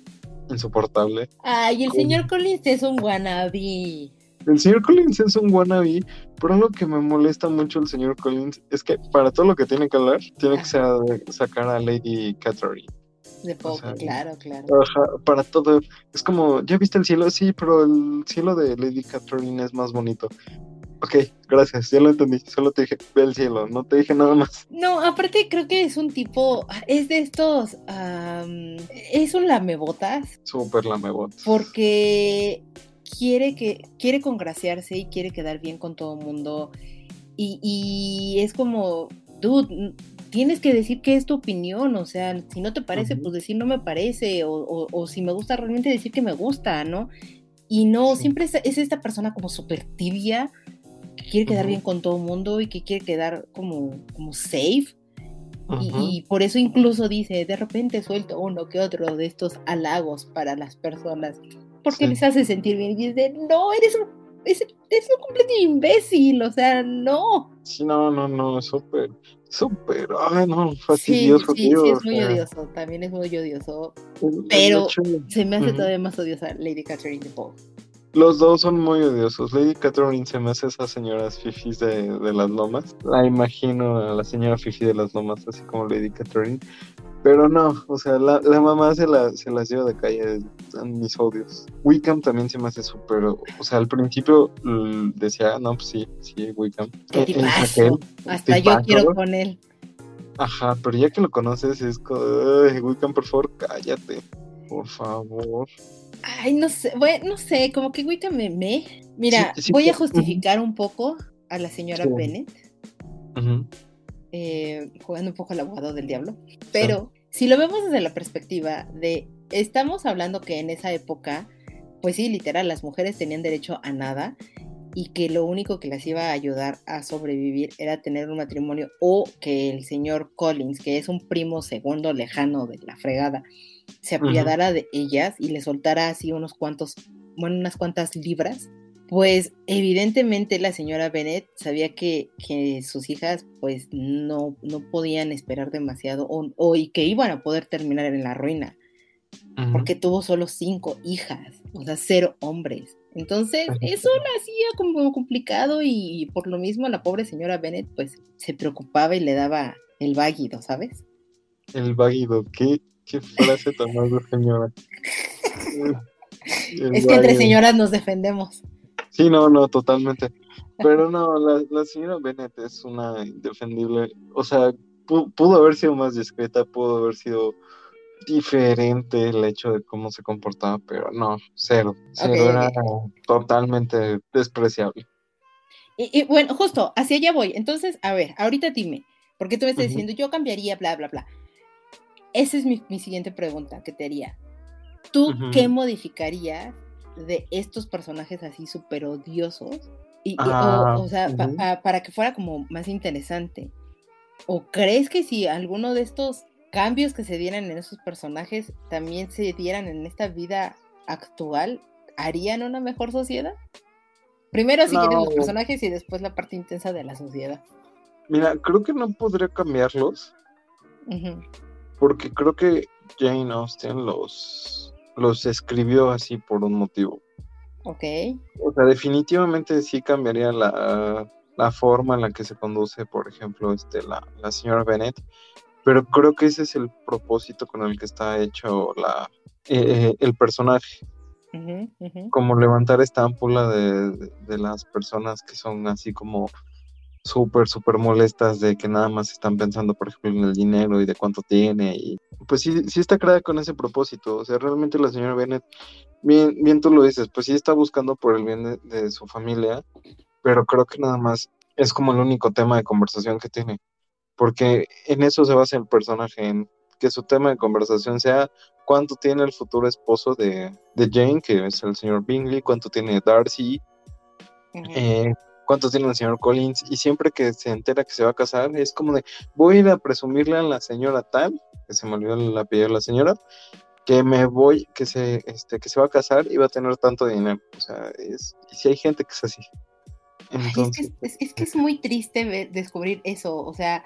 insoportable. Ay, el señor Collins es un wannabe. El señor Collins es un wannabe, pero algo que me molesta mucho el señor Collins es que para todo lo que tiene que hablar, tiene que ser, sacar a Lady Catherine. De poco, claro, claro. para todo, es como, ¿ya viste el cielo? Sí, pero el cielo de Lady Catherine es más bonito. Ok, gracias, ya lo entendí. Solo te dije, ve el cielo, no te dije nada más. No, aparte creo que es un tipo, es de estos, es un lamebotas. Súper lamebotas. Porque quiere que, quiere congraciarse y quiere quedar bien con todo el mundo. Y, es como, dude, tienes que decir qué es tu opinión, o sea, si no te parece, pues decir no me parece, o, si me gusta, realmente decir que me gusta, ¿no? Y no, siempre es, es, esta persona como súper tibia, que quiere quedar bien con todo el mundo y que quiere quedar como, como safe. y, por eso incluso dice, de repente suelto uno que otro de estos halagos para las personas, porque les hace sentir bien. Y dice, no, eres un, es, un completo imbécil, o sea, no. Sí, no, no, no, súper, súper, ay, no, fastidioso. Sí, sí, sí, es muy odioso, también es muy odioso, pero se me hace todavía más odiosa Lady Catherine de Paul. Los dos son muy odiosos. Lady Catherine se me hace esas señoras fifis de, de, las lomas. La imagino a la señora fifi de las lomas, así como Lady Catherine. Pero no, o sea, la, la mamá se, la, se las lleva de calle, mis odios. Wickham también se me hace súper, o sea, al principio decía, no, pues sí, sí, Wickham. ¿Qué eh, Hasta yo quiero con él. Ajá, pero ya que lo conoces es como, Wickham, por favor, cállate, por favor. Ay, no sé, bueno, no sé, como que Wickham me... me... Mira, voy a justificar un poco a la señora Bennett, eh, jugando un poco al abogado del diablo, pero si lo vemos desde la perspectiva de, estamos hablando que en esa época, pues sí, literal, las mujeres tenían derecho a nada y que lo único que les iba a ayudar a sobrevivir era tener un matrimonio o que el señor Collins, que es un primo segundo lejano de la fregada, se apiadara de ellas y le soltara así unos cuantos bueno, unas cuantas libras, pues evidentemente la señora Bennett sabía que, que sus hijas pues no, no podían esperar demasiado o, y que iban a poder terminar en la ruina, porque tuvo solo cinco hijas, o sea, cero hombres. Entonces, eso lo hacía como complicado y por lo mismo la pobre señora Bennett pues se preocupaba y le daba el váguido, ¿sabes? El váguido, qué, qué frase tan más de señora. es que entre señoras nos defendemos. Sí, no, no, totalmente. Pero no, la, señora Bennett es una indefendible. O sea, pudo, haber sido más discreta, pudo haber sido diferente el hecho de cómo se comportaba, pero no, cero. Cero era totalmente despreciable. Y, bueno, justo, hacia allá voy. Entonces, a ver, ahorita dime, porque tú me estás diciendo, yo cambiaría, bla, bla, bla. Esa es mi, siguiente pregunta que te haría. ¿Tú qué modificarías de estos personajes así súper odiosos. Y, o, ah, sea, para que fuera como más interesante. ¿O crees que si alguno de estos cambios que se dieran en esos personajes también se dieran en esta vida actual, harían una mejor sociedad? Primero si quieren los personajes y después la parte intensa de la sociedad. Mira, creo que no podría cambiarlos. Porque creo que Jane Austen los los escribió así por un motivo. Ok. O sea, definitivamente sí cambiaría la, forma en la que se conduce, por ejemplo, este, la, señora Bennett, pero creo que ese es el propósito con el que está hecho la, eh, eh, el personaje. Como levantar esta ámpula de, las personas que son así como súper, súper molestas de que nada más están pensando, por ejemplo, en el dinero y de cuánto tiene. Y pues sí, sí está creada con ese propósito. O sea, realmente la señora Bennett, bien, bien tú lo dices, pues sí está buscando por el bien de, su familia, pero creo que nada más es como el único tema de conversación que tiene. Porque en eso se basa el personaje, en que su tema de conversación sea cuánto tiene el futuro esposo de, de Jane, que es el señor Bingley, cuánto tiene Darcy, cuántos tiene el señor Collins y siempre que se entera que se va a casar es como de voy a ir a presumirle a la señora tal, que se me olvidó el apellido de la señora, que me voy, que se, este, que se va a casar y va a tener tanto dinero. O sea, es, y si hay gente que es así. es, que es, muy triste descubrir eso, o sea,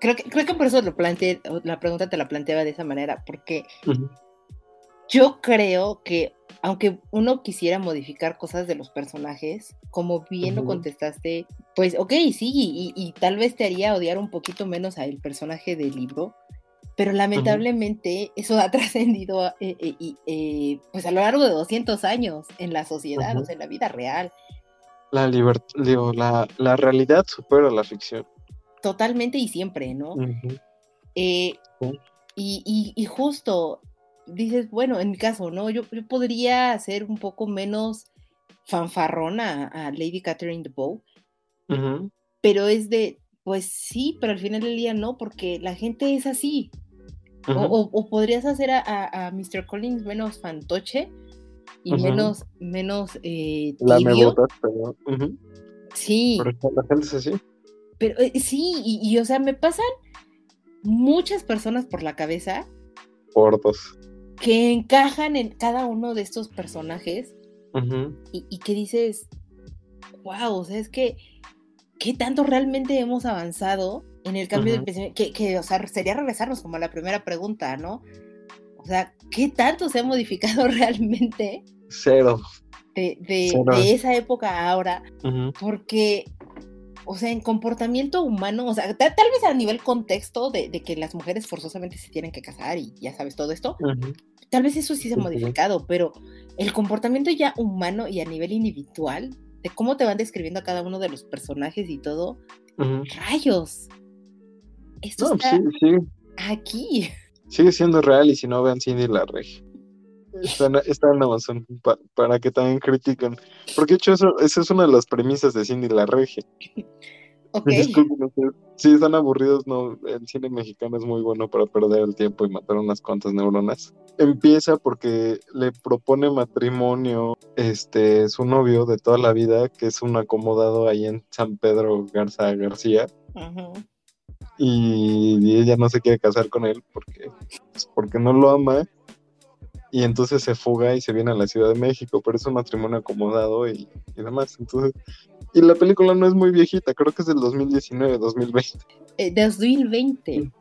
creo que, creo que por eso lo planteé, la pregunta te la planteaba de esa manera, porque yo creo que aunque uno quisiera modificar cosas de los personajes, como bien lo contestaste, pues ok, sí, y, tal vez te haría odiar un poquito menos al personaje del libro, pero lamentablemente eso ha trascendido eh, eh, eh, pues a lo largo de 200 años en la sociedad, o sea, en la vida real. La, la, la realidad supera la ficción. Totalmente y siempre, ¿no? y, y, justo dices, bueno, en mi caso, ¿no? Yo, yo podría ser un poco menos fanfarrona a, Lady Catherine de Bow, pero es de, pues sí, pero al final del día no, porque la gente es así. o, podrías hacer a, Mr. Collins menos fantoche y menos, menos eh, La me pero... Sí. Pero la gente es así. Pero eh, sí, y, y, o sea, me pasan muchas personas por la cabeza. Por dos que encajan en cada uno de estos personajes y, que dices, wow, o sea, es que, ¿qué tanto realmente hemos avanzado en el cambio de pensamiento? Que, que, o sea, sería regresarnos como a la primera pregunta, ¿no? O sea, ¿qué tanto se ha modificado realmente? Cero. De, de, esa época ahora, porque o sea, en comportamiento humano, o sea, tal, vez a nivel contexto de, que las mujeres forzosamente se tienen que casar y ya sabes todo esto, tal vez eso sí se ha modificado, pero el comportamiento ya humano y a nivel individual, de cómo te van describiendo a cada uno de los personajes y todo, rayos. Esto está aquí. Sigue siendo real y si no vean Cindy la Reg. Está, en Amazon para que también critiquen. Porque de hecho eso, esa es una de las premisas de Cindy la Regia. si están aburridos, no, el cine mexicano es muy bueno para perder el tiempo y matar unas cuantas neuronas. Empieza porque le propone matrimonio este su novio de toda la vida, que es un acomodado ahí en San Pedro Garza García. y, ella no se quiere casar con él porque, pues, porque no lo ama y entonces se fuga y se viene a la Ciudad de México, pero es un matrimonio acomodado y, y demás. Entonces, y la película no es muy viejita, creo que es del 2019, 2020. Eh, 2020.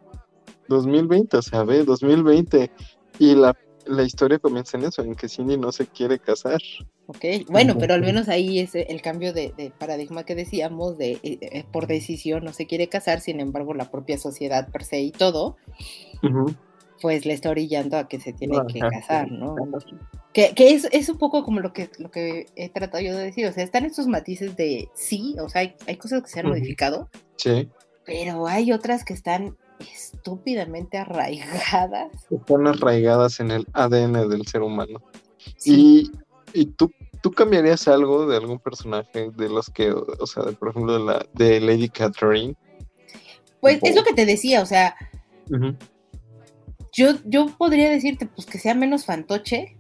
2020, o sea, ve, 2020. Y la, la historia comienza en eso, en que Cindy no se quiere casar. Ok, bueno, pero al menos ahí es el cambio de, de paradigma que decíamos, de eh, eh, por decisión no se quiere casar, sin embargo la propia sociedad per se y todo, Ujú. Pues le está orillando a que se tiene que casar, ¿no? Que, que es, es un poco como lo que, lo que he tratado yo de decir, o sea, están estos matices de sí, o sea, hay, hay cosas que se han modificado, Sí, pero hay otras que están estúpidamente arraigadas. están arraigadas en el ADN del ser humano. Sí. Y, y tú, tú cambiarías algo de algún personaje de los que, o sea, de, por ejemplo, de, la, de Lady Catherine. Pues es lo que te decía, o sea, Ujú, yo, yo podría decirte pues que sea menos fantoche,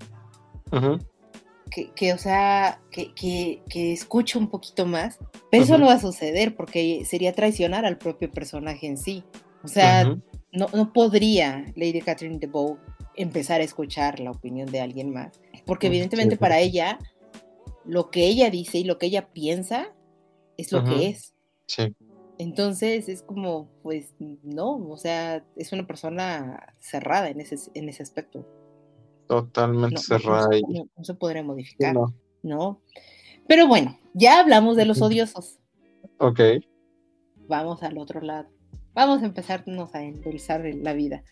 que, que, o sea, que, que, que escuche un poquito más, pero eso no va a suceder porque sería traicionar al propio personaje en sí. O sea, no, no podría Lady Catherine de Bow empezar a escuchar la opinión de alguien más, porque Mm, evidentemente sí. para ella, lo que ella dice y lo que ella piensa es lo que es. Sí, Entonces es como, pues no, o sea, es una persona cerrada en ese, en ese aspecto. totalmente No, no- no cerrada no- no se podría modificar, no. Pero bueno, ya hablamos de los odiosos. Ok, Vamos al otro lado. Vamos a empezarnos a endulzar la vida.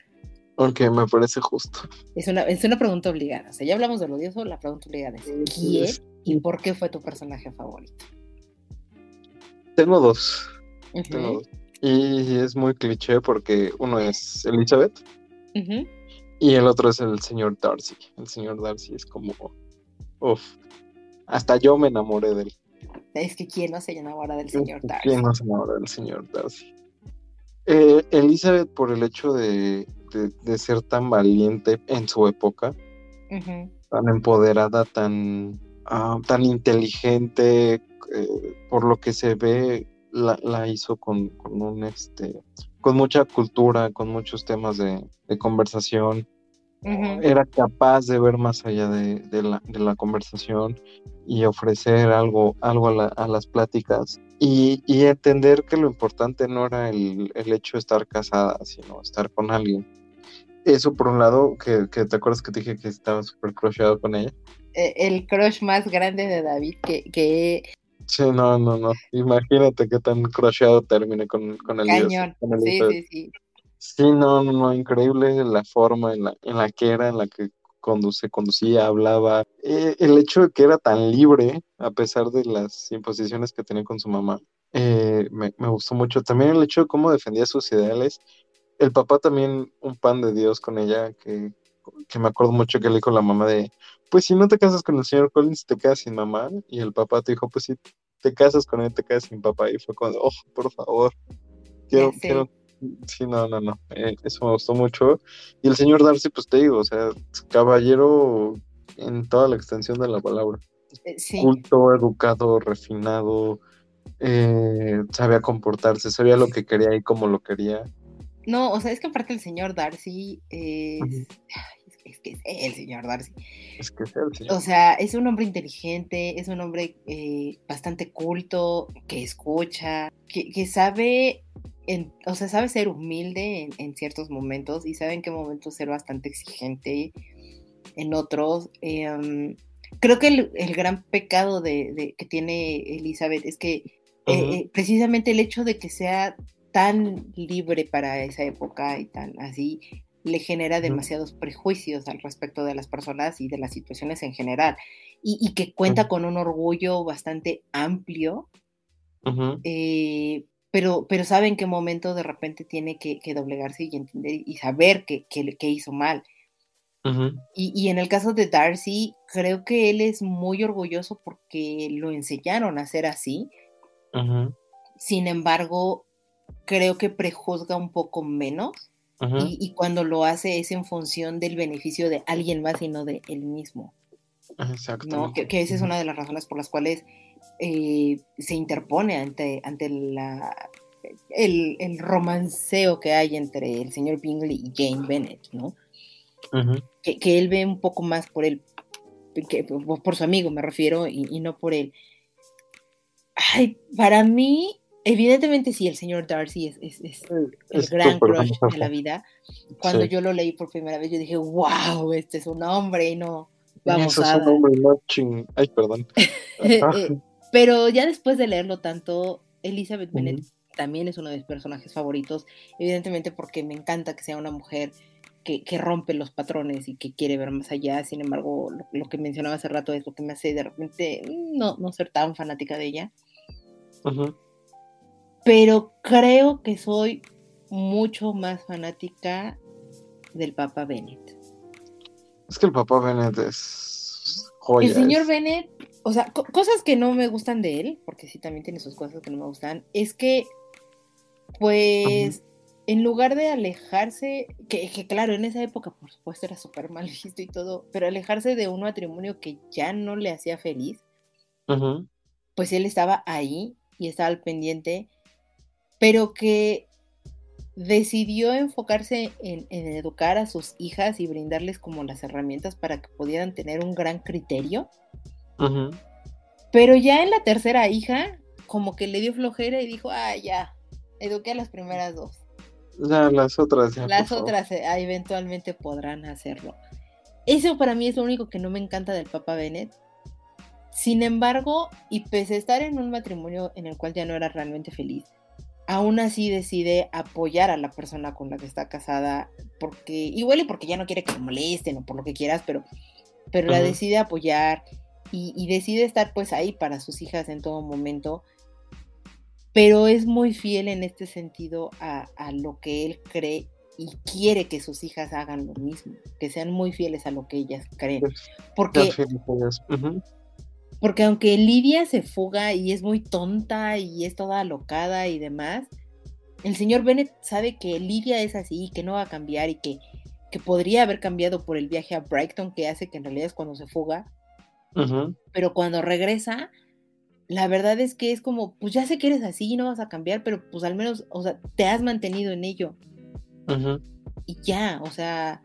ok, me parece justo. Es una, es una pregunta obligada. O sea, ya hablamos del odioso, la pregunta obligada es ¿quién y por qué fue tu personaje favorito? Tengo dos. Y es muy cliché porque uno es Elizabeth y el otro es el señor Darcy. El señor Darcy es como, uff, hasta yo me enamoré de él. Es que quién no se enamora del señor Darcy. ¿Quién no se enamora del señor Darcy? Eh, Elizabeth por el hecho de, de- de ser tan valiente en su época, tan empoderada, tan, ah, tan inteligente, eh, por lo que se ve, la, la hizo con, con un este, con mucha cultura, con muchos temas de, de conversación. Era capaz de ver más allá de, de la, de la conversación y ofrecer algo, algo a, la- a las pláticas. Y, y entender que lo importante no era el, el hecho de estar casada, sino estar con alguien. Eso por un lado, que, que te acuerdas que te dije que estaba súper crusheado con ella. Eh, El crush más grande de David que, que Sí, no, no, no. Imagínate qué tan crusheado termine con, con el cañón. Sí, sí, sí. Sí, no, no, no, increíble la forma en la, en la que era, en la que conduce, conducía, hablaba. Eh, el hecho de que era tan libre, a pesar de las imposiciones que tenía con su mamá, eh, me, me gustó mucho. También el hecho de cómo defendía sus ideales. El papá también, un pan de Dios con ella, que, que me acuerdo mucho que le dijo la mamá de, pues si no te casas con el señor Collins, te quedas sin mamá. Y el papá te dijo, pues si te casas con él, te quedas sin papá. Y fue como, oh, por favor, quiero, sé. quiero Sí, no, no, no. eh, eso me gustó mucho. Y el señor Darcy, pues te digo, o sea, caballero en toda la extensión de la palabra. Eh, Sí. Culto, educado, refinado, eh, sabía comportarse, sabía lo que quería y cómo lo quería. No, o sea, es que aparte el señor Darcy es, es, que- es que es el señor Darcy. Es que sea el señor. O sea, es un hombre inteligente, es un hombre eh, bastante culto, que escucha, que, que sabe, en- o sea, sabe ser humilde en, en ciertos momentos y sabe en qué momentos ser bastante exigente en otros. Eh, um, creo que el, el gran pecado de, de- que tiene Elizabeth es que eh, eh, precisamente el hecho de que sea tan libre para esa época y tan así le genera demasiados prejuicios al respecto de las personas y de las situaciones en general. Y, y que cuenta con un orgullo bastante amplio. Eh, pero, pero sabe en qué momento de repente tiene que, que doblegarse y entender y saber que, que, que hizo mal. Y, y en el caso de Darcy, creo que él es muy orgulloso porque lo enseñaron a ser así. Sin embargo, creo que prejuzga un poco menos y, y cuando lo hace es en función del beneficio de alguien más y no de él mismo. ¿no? Exactamente. Que, que esa es una de las razones por las cuales eh, se interpone ante, ante la, el, el romanceo que hay entre el señor Bingley y Jane Bennett, ¿no? que, él ve un poco más por él, que, por, su amigo me refiero, y, no por él. Ay, para mí, evidentemente sí, el señor Darcy es, es, el gran crush de la vida. Cuando yo lo leí por primera vez, yo dije, wow, este es un hombre y no, vamos a... Es un hombre Ay, perdón. Eh, pero ya después de leerlo tanto, Elizabeth Bennet también es uno de mis personajes favoritos, evidentemente porque me encanta que sea una mujer que, rompe los patrones y que quiere ver más allá, sin embargo, lo, que mencionaba hace rato es lo que me hace de repente no, no ser tan fanática de ella. Pero creo que soy mucho más fanática del Papa Bennett. Es que el Papa Bennett es joya. El señor Bennett, o sea, cosas que no me gustan de él, porque sí también tiene sus cosas que no me gustan, es que pues en lugar de alejarse, que, claro, en esa época por supuesto era súper mal visto y todo, pero alejarse de un matrimonio que ya no le hacía feliz, pues él estaba ahí y estaba al pendiente, pero que decidió enfocarse en, educar a sus hijas y brindarles como las herramientas para que pudieran tener un gran criterio. Pero ya en la tercera hija, como que le dio flojera y dijo, ah, ya, eduqué a las primeras dos. Ya, las otras. las otras eh, eventualmente podrán hacerlo. Eso para mí es lo único que no me encanta del Papa Bennett. Sin embargo, y pese a estar en un matrimonio en el cual ya no era realmente feliz, aún así decide apoyar a la persona con la que está casada, porque, igual y porque ya no quiere que lo molesten o por lo que quieras, pero, pero la decide apoyar y, y, decide estar pues ahí para sus hijas en todo momento. Pero es muy fiel en este sentido a, lo que él cree y quiere que sus hijas hagan lo mismo, que sean muy fieles a lo que ellas creen. Porque, porque aunque Lidia se fuga y es muy tonta y es toda alocada y demás, el señor Bennett sabe que Lidia es así y que no va a cambiar y que, que podría haber cambiado por el viaje a Brighton que hace que en realidad es cuando se fuga. Pero cuando regresa, la verdad es que es como, pues ya sé que eres así y no vas a cambiar, pero pues al menos, o sea, te has mantenido en ello. Y ya, o sea,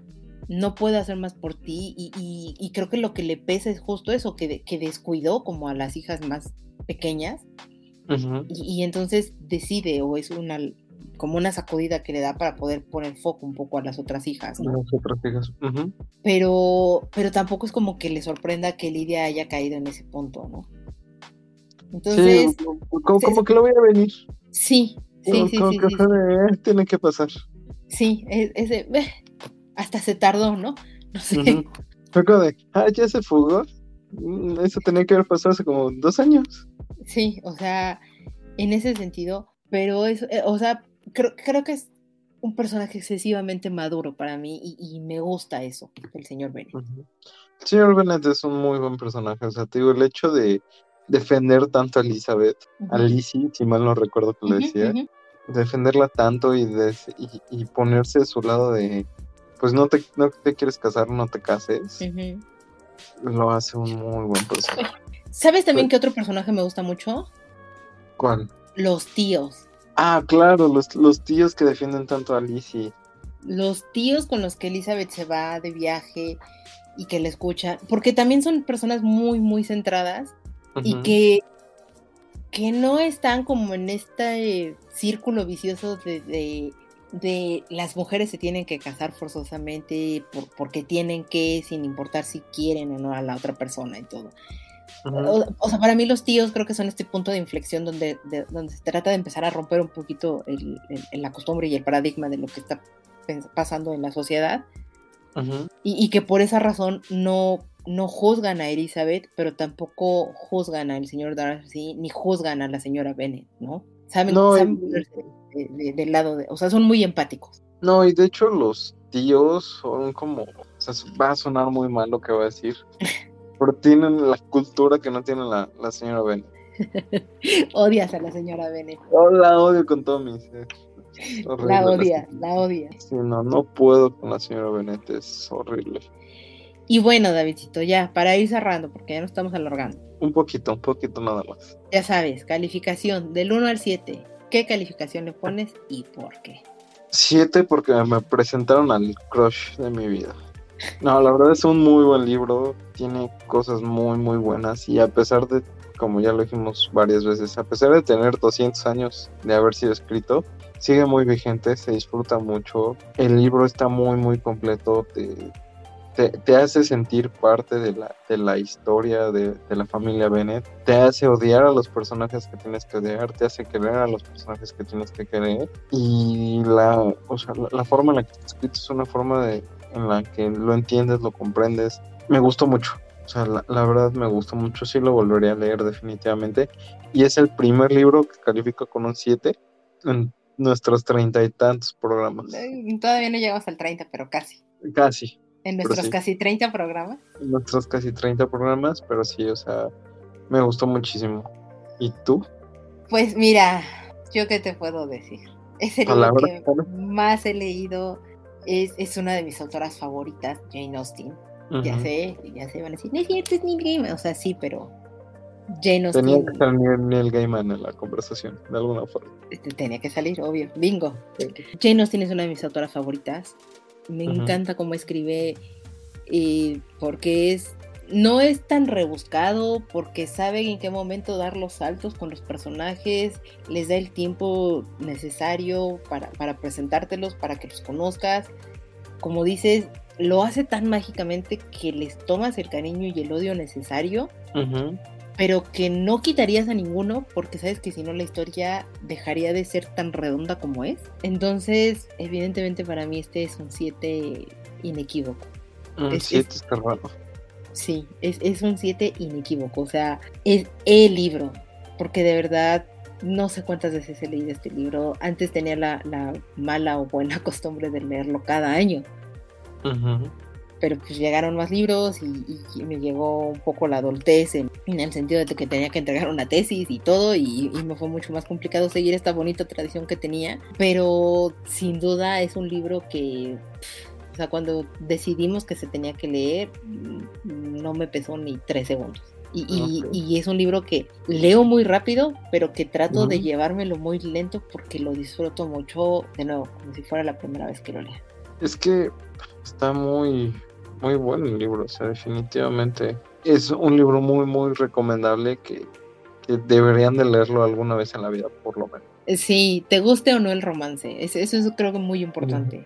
no puedo hacer más por ti. Y, creo que lo que le pesa es justo eso, que, que descuidó como a las hijas más pequeñas. y, entonces decide, o es una como una sacudida que le da para poder poner foco un poco a las otras hijas. Las otras hijas. Pero, pero tampoco es como que le sorprenda que Lidia haya caído en ese punto, ¿no? Entonces. como, que lo voy a venir. Sí, sí, sí. Como que eh, tiene que pasar. Sí, ese, hasta se tardó, ¿no? No sé. Fue como de, ah, ya se fugó. Mm, eso tenía que haber pasado hace como dos años. Sí, o sea, en ese sentido, pero eso, eh, o sea, creo, creo que es un personaje excesivamente maduro para mí y, me gusta eso, el señor Bennett. El señor Bennett es un muy buen personaje, o sea, te digo, el hecho de defender tanto a Elizabeth, a Lizzie, si mal no recuerdo que lo decía, defenderla tanto y, y, ponerse a su lado de, pues no te, no te quieres casar, no te cases, lo hace un muy buen personaje. ¿Sabes también qué otro personaje me gusta mucho? ¿Cuál? Los tíos. Ah, claro, los, los tíos que defienden tanto a Lizzie. Los tíos con los que Elizabeth se va de viaje y que le escuchan, porque también son personas muy, muy centradas y que, que no están como en este círculo vicioso de, de, las mujeres se tienen que casar forzosamente porque tienen que, sin importar si quieren o no a la otra persona y todo. o, sea, para mí los tíos creo que son este punto de inflexión donde, donde se trata de empezar a romper un poquito el, la costumbre y el paradigma de lo que está pasando en la sociedad. y, y, que por esa razón no no juzgan a Elizabeth, pero tampoco juzgan al señor Darcy, ni juzgan a la señora Bennett, ¿no? Saben, del lado de, o sea, son muy empáticos. No, y de hecho los tíos son como, o sea, va a sonar muy mal lo que voy a decir, pero tienen la cultura que no tiene la, señora Bennett. Odias a la señora Bennett. Oh, la odio con todo mi ser. La odia, la odia. Sí, no, no puedo con la señora Bennett, es horrible. Y bueno, Davidcito, ya, para ir cerrando, porque ya no estamos alargando. Un poquito, un poquito nada más. Ya sabes, calificación del 1 al 7. ¿Qué calificación le pones y por qué? 7 porque me presentaron al crush de mi vida. No, la verdad es un muy buen libro, tiene cosas muy, muy buenas y a pesar de, como ya lo dijimos varias veces, a pesar de tener 200 años de haber sido escrito, sigue muy vigente, se disfruta mucho, el libro está muy, muy completo, te, te, hace sentir parte de la, de la historia de, la familia Bennett, te hace odiar a los personajes que tienes que odiar, te hace querer a los personajes que tienes que querer y la, o sea, la, forma en la que está escrito es una forma de, en la que lo entiendes, lo comprendes. Me gustó mucho, o sea, la, verdad me gustó mucho, sí lo volvería a leer definitivamente. Y es el primer libro que califico con un 7 en nuestros treinta y tantos programas. Todavía no llegamos al 30, pero casi. Casi, en nuestros casi 30 programas. En nuestros casi 30 programas, pero sí, o sea, me gustó muchísimo. ¿Y tú? Pues mira, yo qué te puedo decir. Es el libro que más he leído. Es, es, una de mis autoras favoritas, Jane Austen. Ya sé, ya sé, van a decir, no es cierto, es Neil Gaiman. O sea, sí, pero Jane Austen. Tenía que salir Neil Gaiman en la conversación, de alguna forma. Este, tenía que salir, obvio, bingo. Jane Austen es una de mis autoras favoritas. Me encanta cómo escribe, porque es no es tan rebuscado porque sabe en qué momento dar los saltos con los personajes, les da el tiempo necesario para, presentártelos, para que los conozcas. Como dices, lo hace tan mágicamente que les tomas el cariño y el odio necesario, pero que no quitarías a ninguno porque sabes que si no la historia dejaría de ser tan redonda como es. Entonces, evidentemente para mí este es un 7 inequívoco. Un 7 está raro. Sí, es, es un 7 inequívoco, o sea, es el libro, porque de verdad no sé cuántas veces he leído este libro. Antes tenía la, la mala o buena costumbre de leerlo cada año. Ajá pero pues llegaron más libros y, me llegó un poco la adultez en, el sentido de que tenía que entregar una tesis y todo y, me fue mucho más complicado seguir esta bonita tradición que tenía, pero sin duda es un libro que... O sea, cuando decidimos que se tenía que leer, mm, no me pesó ni tres segundos. Y, es un libro que leo muy rápido, pero que trato de llevármelo muy lento porque lo disfruto mucho, de nuevo, como si fuera la primera vez que lo lea. Es que está muy, muy bueno el libro, o sea, definitivamente es un libro muy, muy recomendable que, deberían de leerlo alguna vez en la vida, por lo menos. Eh, sí, te guste o no el romance, eso, es creo que muy importante.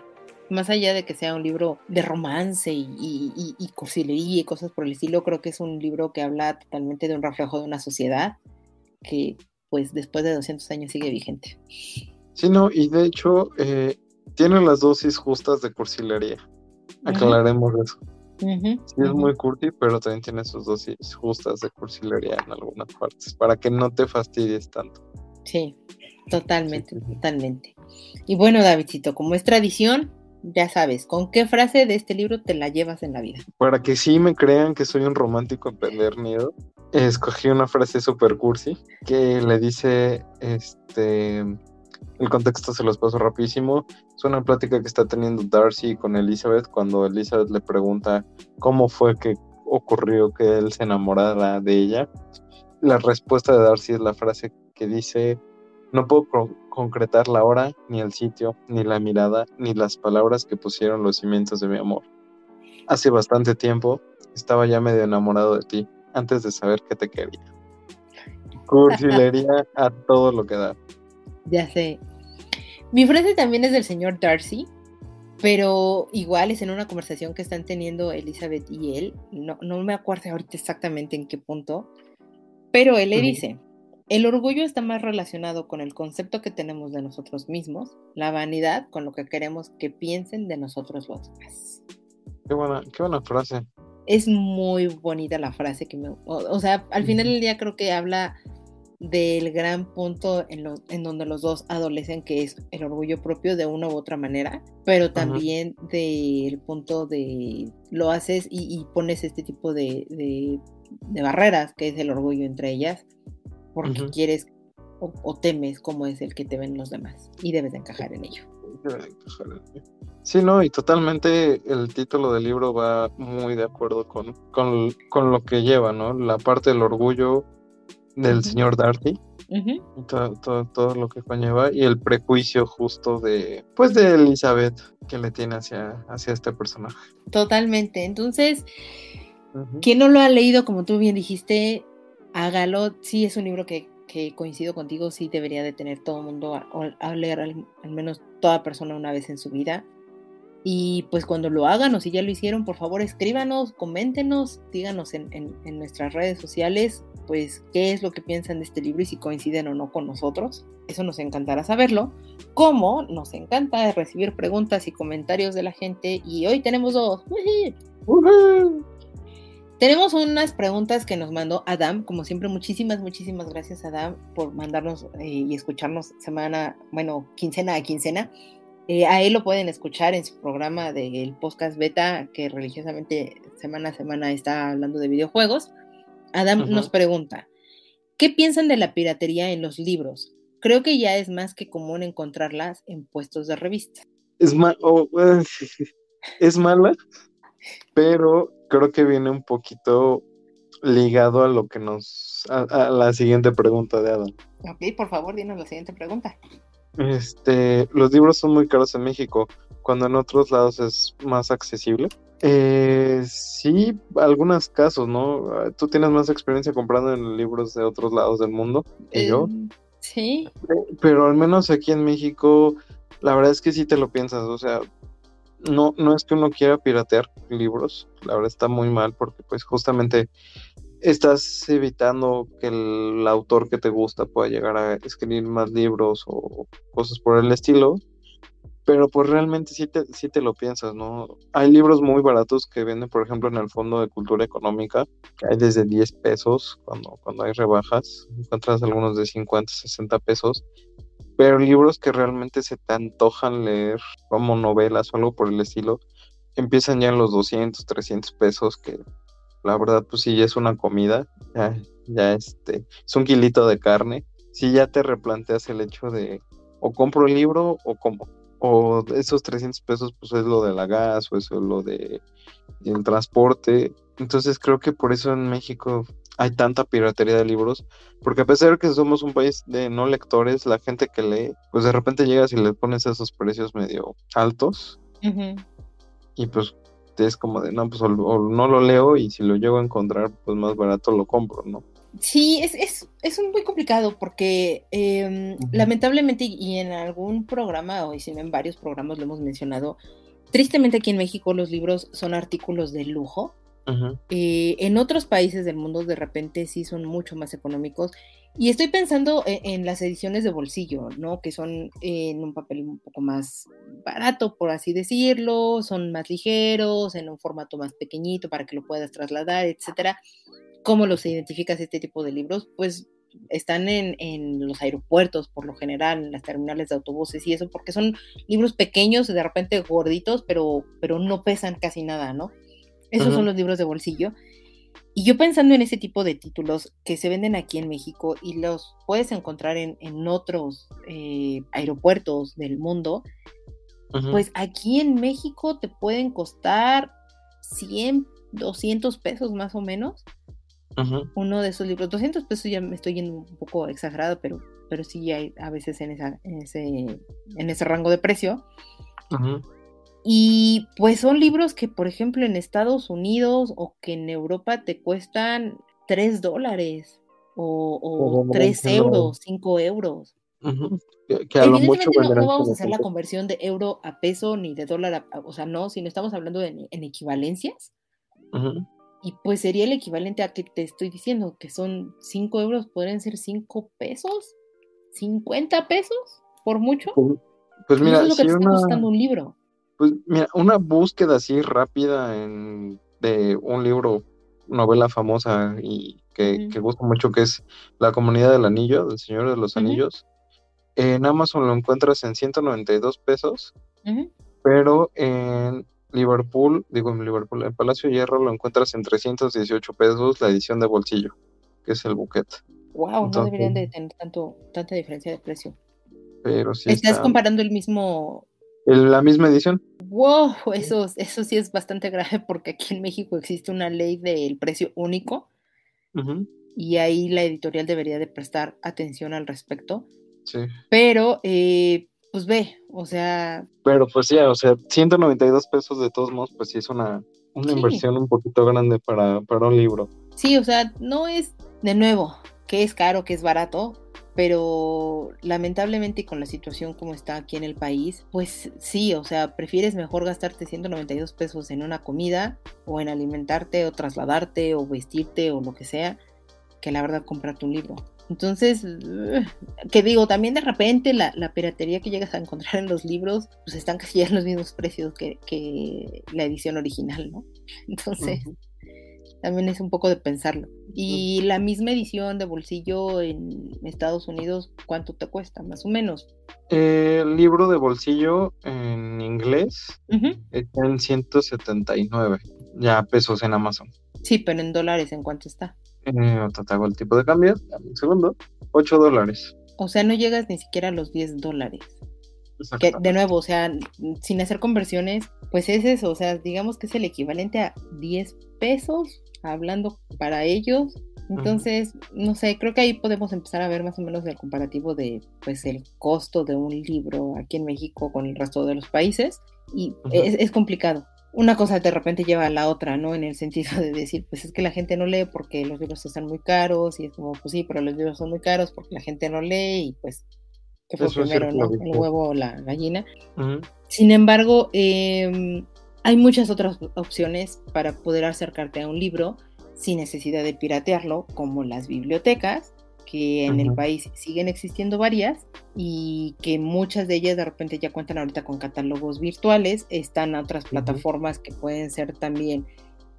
Más allá de que sea un libro de romance y, y, y, cursilería y cosas por el estilo, creo que es un libro que habla totalmente de un reflejo de una sociedad que, pues, después de 200 años sigue vigente. Sí, no, y de hecho, eh, tiene las dosis justas de cursilería. Aclaremos eso. sí, es muy curti, pero también tiene sus dosis justas de cursilería en algunas partes, para que no te fastidies tanto. Sí, totalmente, totalmente. Y bueno, Davidcito, como es tradición, ya sabes, ¿con qué frase de este libro te la llevas en la vida? Para que sí me crean que soy un romántico empedernido, escogí una frase super cursi que le dice, este, el contexto se los paso rapidísimo. Es una plática que está teniendo Darcy con Elizabeth cuando Elizabeth le pregunta cómo fue que ocurrió que él se enamorara de ella. La respuesta de Darcy es la frase que dice, no puedo concretar la hora, ni el sitio, ni la mirada, ni las palabras que pusieron los cimientos de mi amor. Hace bastante tiempo estaba ya medio enamorado de ti, antes de saber que te quería. Cursilería a todo lo que da. Ya sé. Mi frase también es del señor Darcy, pero igual es en una conversación que están teniendo Elizabeth y él. No, no me acuerdo ahorita exactamente en qué punto, pero él le dice, el orgullo está más relacionado con el concepto que tenemos de nosotros mismos, la vanidad con lo que queremos que piensen de nosotros los demás. Qué buena, qué buena frase. Es muy bonita la frase que me... O, sea, al final del día creo que habla del gran punto en, en, donde los dos adolecen, que es el orgullo propio de una u otra manera, pero también del punto de lo haces y, pones este tipo de, de, barreras, que es el orgullo entre ellas, porque quieres o, temes como es el que te ven los demás y debes de encajar en ello. Sí, no, y totalmente el título del libro va muy de acuerdo con, con, con lo que lleva, ¿no? La parte del orgullo del señor Darty. Ujú. y todo, todo, todo lo que conlleva y el prejuicio justo de pues de Elizabeth que le tiene hacia, hacia este personaje. Totalmente. Entonces, quien no lo ha leído, como tú bien dijiste, hágalo. Sí, es un libro que, que coincido contigo, sí debería de tener todo el mundo a, a leer al, al menos toda persona una vez en su vida. Y pues cuando lo hagan o si ya lo hicieron, por favor escríbanos, coméntenos, díganos en, en- en nuestras redes sociales, pues qué es lo que piensan de este libro y si coinciden o no con nosotros. Eso nos encantará saberlo. Como nos encanta recibir preguntas y comentarios de la gente. Y hoy tenemos dos. Tenemos unas preguntas que nos mandó Adam. Como siempre, muchísimas, muchísimas gracias, Adam, por mandarnos eh, y escucharnos semana, bueno, quincena a quincena. Eh, a él lo pueden escuchar en su programa del podcast beta, que religiosamente semana a semana está hablando de videojuegos. Adam nos pregunta, ¿qué piensan de la piratería en los libros? Creo que ya es más que común encontrarlas en puestos de revista. Es ma- oh, eh, es mala, pero creo que viene un poquito ligado a lo que nos a, a la siguiente pregunta de Adam. Ok, por favor, dinos la siguiente pregunta. Este, los libros son muy caros en México, cuando en otros lados es más accesible. Eh, sí, algunos casos, ¿no? Ah, Tú tienes más experiencia comprando en libros de otros lados del mundo que yo, Eh, sí, pero al menos aquí en México, la verdad es que sí te lo piensas, o sea, no, no es que uno quiera piratear libros, la verdad está muy mal porque pues justamente estás evitando que el autor que te gusta pueda llegar a escribir más libros o cosas por el estilo, pero pues realmente sí te, sí te lo piensas, ¿no? Hay libros muy baratos que venden, por ejemplo, en el Fondo de Cultura Económica, que hay desde 10 pesos cuando, cuando hay rebajas, encuentras algunos de 50, 60 pesos, pero libros que realmente se te antojan leer como novelas o algo por el estilo, empiezan ya en los 200, 300 pesos, que la verdad pues sí ya es una comida, ya, ya este, es un kilito de carne, si ya te replanteas el hecho de o compro el libro o como, o esos 300 pesos pues es lo de la gas o eso es lo de el transporte, entonces creo que por eso en México hay tanta piratería de libros, porque a pesar de que somos un país de no lectores, la gente que lee, pues de repente llegas y le pones esos precios medio altos. Y pues es como de, no, pues o, o no lo leo y si lo llego a encontrar pues más barato lo compro, ¿no? Sí, es, es, es un muy complicado porque eh, Ujú. lamentablemente y en algún programa, o si no en varios programas lo hemos mencionado, tristemente aquí en México los libros son artículos de lujo. Eh, en otros países del mundo de repente sí son mucho más económicos. Y estoy pensando en, en las ediciones de bolsillo, ¿no? Que son en un papel un poco más barato, por así decirlo, son más ligeros, en un formato más pequeñito para que lo puedas trasladar, etcétera. ¿Cómo los identificas este tipo de libros? Pues están en, en los aeropuertos, por lo general, en las terminales de autobuses y eso, porque son libros pequeños, de repente gorditos, pero, pero no pesan casi nada, ¿no? Esos son los libros de bolsillo. Y yo pensando en ese tipo de títulos que se venden aquí en México y los puedes encontrar en, en otros eh, aeropuertos del mundo, pues aquí en México te pueden costar 100, 200 pesos más o menos uno de esos libros. 200 pesos ya me estoy yendo un poco exagerado, pero, pero sí hay a veces en, esa, en, ese, en ese rango de precio. Ujú. Y pues son libros que, por ejemplo, en Estados Unidos o que en Europa te cuestan 3 dólares o, o Como 3 entiendo. euros, 5 euros. Ujú. Que, que a lo mucho Evidentemente no, no vamos a hacer la conversión de euro a peso ni de dólar a, o sea, no, sino estamos hablando de, en, en equivalencias. Y pues sería el equivalente a que te estoy diciendo, que son 5 euros, podrían ser 5 pesos, 50 pesos, por mucho. Pues, pues mira, eso es lo que si te está una, costando un libro. Pues mira, una búsqueda así rápida en, de un libro, novela famosa y que, Ujú. que gusta mucho, que es La Comunidad del Anillo, del Señor de los. Anillos. En Amazon lo encuentras en 192 pesos, Ujú. pero en Liverpool, digo en Liverpool, en Palacio Hierro lo encuentras en 318 pesos la edición de bolsillo, que es el buquet. Wow, no deberían de tener tanto, tanta diferencia de precio. Pero sí Estás está comparando el mismo. la misma edición. Wow, eso, eso sí es bastante grave porque aquí en México existe una ley del precio único y ahí la editorial debería de prestar atención al respecto. Sí. Pero, eh, pues ve, o sea... Pero pues ya, o sea, 192 pesos de todos modos, pues sí es una, una inversión un poquito grande para, para un libro. Sí, o sea, no es, de nuevo, que es caro, que es barato, pero lamentablemente con la situación como está aquí en el país, pues sí, o sea, prefieres mejor gastarte 192 pesos en una comida o en alimentarte o trasladarte o vestirte o lo que sea, que la verdad comprarte un libro. Entonces, que digo, también de repente la, piratería que llegas a encontrar en los libros, pues están casi ya en los mismos precios que, la edición original, ¿no? Entonces, también es un poco de pensarlo. Y la misma edición de bolsillo en Estados Unidos, ¿cuánto te cuesta, más o menos? El libro de bolsillo en inglés está en 179, ya pesos en Amazon. Sí, pero en dólares, ¿en cuánto está? Eh, te hago el tipo de cambio, un segundo, 8 dólares. O sea, no llegas ni siquiera a los 10 dólares. Que de nuevo, o sea, sin hacer conversiones, pues es eso, o sea, digamos que es el equivalente a 10 pesos hablando para ellos. Entonces, no sé, creo que ahí podemos empezar a ver más o menos el comparativo de pues el costo de un libro aquí en México con el resto de los países y es, complicado. Una cosa de repente lleva a la otra, ¿no? En el sentido de decir, pues es que la gente no lee porque los libros están muy caros y es como, pues sí, pero los libros son muy caros porque la gente no lee y pues, ¿qué fue primero, ¿no? El huevo o la gallina. Sin embargo, eh, hay muchas otras opciones para poder acercarte a un libro sin necesidad de piratearlo, como las bibliotecas, que en el país siguen existiendo varias y que muchas de ellas de repente ya cuentan ahorita con catálogos virtuales, están otras plataformas que pueden ser también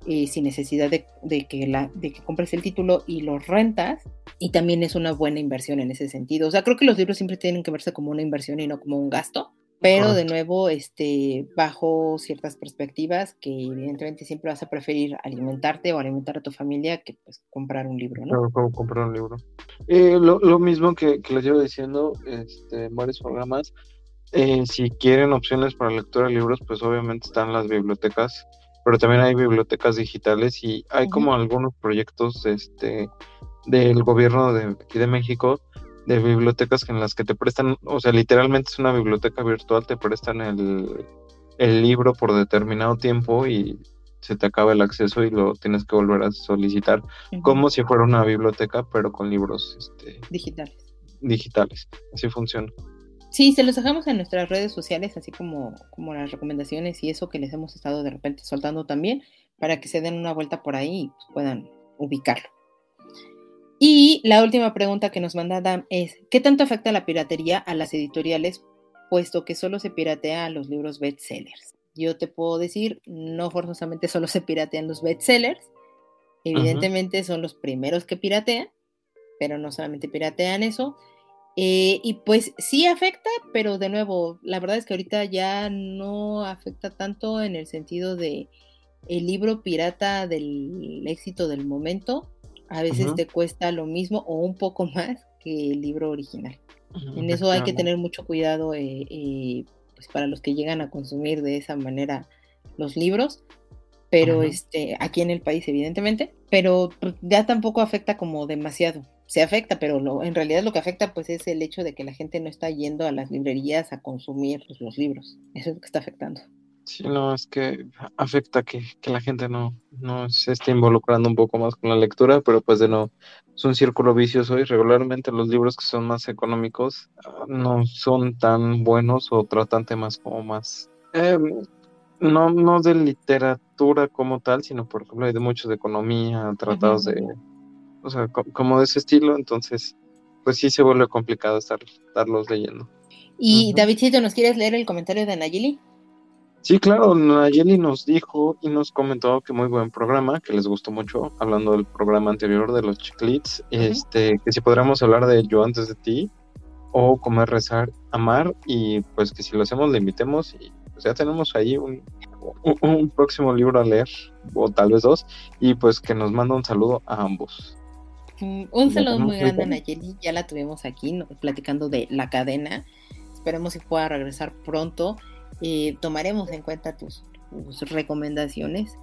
eh, sin necesidad de, que la, de que compres el título y los rentas y también es una buena inversión en ese sentido. O sea, creo que los libros siempre tienen que verse como una inversión y no como un gasto pero de nuevo, este, bajo ciertas perspectivas que evidentemente siempre vas a preferir alimentarte o alimentar a tu familia que pues comprar un libro, ¿no? Claro, comprar un libro. Eh, lo, lo, mismo que, que, les llevo diciendo este, en varios programas, eh, si quieren opciones para lectura de libros, pues obviamente están las bibliotecas, pero también hay bibliotecas digitales y hay como algunos proyectos este, del gobierno de aquí de México de bibliotecas en las que te prestan, o sea, literalmente es una biblioteca virtual, te prestan el, libro por determinado tiempo y se te acaba el acceso y lo tienes que volver a solicitar, como si fuera una biblioteca, pero con libros este, digitales. Digitales, así funciona. Sí, se los dejamos en nuestras redes sociales, así como, como las recomendaciones y eso que les hemos estado de repente soltando también, para que se den una vuelta por ahí y puedan ubicarlo. Y la última pregunta que nos manda Adam es, ¿qué tanto afecta la piratería a las editoriales, puesto que solo se piratea a los libros bestsellers? Yo te puedo decir, no forzosamente solo se piratean los bestsellers, evidentemente son los primeros que piratean, pero no solamente piratean eso. Eh, y pues sí afecta, pero de nuevo, la verdad es que ahorita ya no afecta tanto en el sentido de el libro pirata del éxito del momento a veces te cuesta lo mismo o un poco más que el libro original. en eso hay que tener mucho cuidado eh, eh, pues para los que llegan a consumir de esa manera los libros, pero este aquí en el país evidentemente, pero pues, ya tampoco afecta como demasiado. Se afecta, pero lo, en realidad lo que afecta pues es el hecho de que la gente no está yendo a las librerías a consumir pues, los libros. Eso es lo que está afectando. Sí, no, es que afecta que, la gente no, no se esté involucrando un poco más con la lectura, pero pues de no, es un círculo vicioso y regularmente los libros que son más económicos ah, no son tan buenos o tratan temas como más, em, no, no de literatura como tal, sino por ejemplo de muchos de economía, tratados de, o sea, como de ese estilo, entonces pues sí se vuelve complicado estar, estarlos leyendo. Y Davidcito, ¿nos quieres leer el comentario de Nayeli? Sí, claro, Nayeli nos dijo y nos comentó que muy buen programa, que les gustó mucho, hablando del programa anterior de los chiclits, este, que si podríamos hablar de Yo antes de ti, o Comer, Rezar, Amar, y pues que si lo hacemos le invitemos, y pues ya tenemos ahí un, un, próximo libro a leer, o tal vez dos, y pues que nos manda un saludo a ambos. Mm, un saludo muy grande a Nayeli, ya la tuvimos aquí platicando de la cadena, esperemos que pueda regresar pronto tomaremos en cuenta tus, recomendaciones.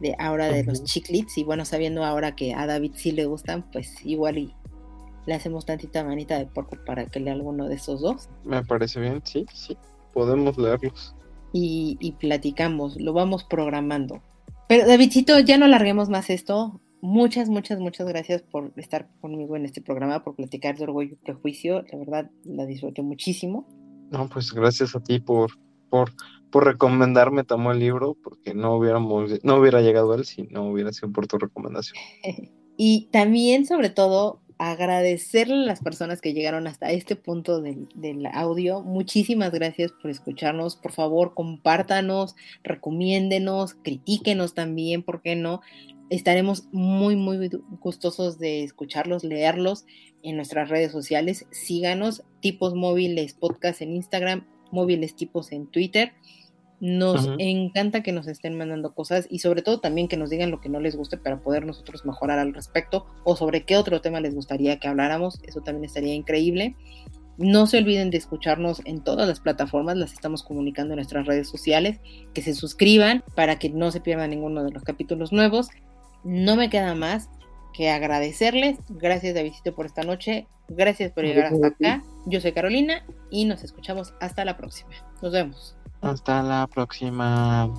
de ahora de los chiclets. Y bueno, sabiendo ahora que a David sí le gustan, pues igual y le hacemos tantita manita de porco para que lea alguno de esos dos. Me parece bien, sí, sí, podemos leerlos. Y, y platicamos, lo vamos programando. Pero Davidcito, ya no larguemos más esto. Muchas, muchas, muchas gracias por estar conmigo en este programa, por platicar de Orgullo y Prejuicio. La verdad, la disfruté muchísimo. No, pues gracias a ti por, por, por recomendarme tomó el libro, porque no hubiéramos, no hubiera llegado a él si no hubiera sido por tu recomendación. y también, sobre todo, agradecerle a las personas que llegaron hasta este punto del, audio. Muchísimas gracias por escucharnos. Por favor, compártanos, recomiéndenos, critíquenos también, ¿por qué no? Estaremos muy, muy gustosos de escucharlos, leerlos en nuestras redes sociales. Síganos, tipos móviles podcast en Instagram, móviles tipos en Twitter. Nos encanta que nos estén mandando cosas y sobre todo también que nos digan lo que no les guste para poder nosotros mejorar al respecto o sobre qué otro tema les gustaría que habláramos. Eso también estaría increíble. No se olviden de escucharnos en todas las plataformas, las estamos comunicando en nuestras redes sociales, que se suscriban para que no se pierdan ninguno de los capítulos nuevos. No me queda más que agradecerles. Gracias Davidito por esta noche. Gracias por llegar hasta acá. Yo soy Carolina y nos escuchamos hasta la próxima. Nos vemos. Hasta la próxima.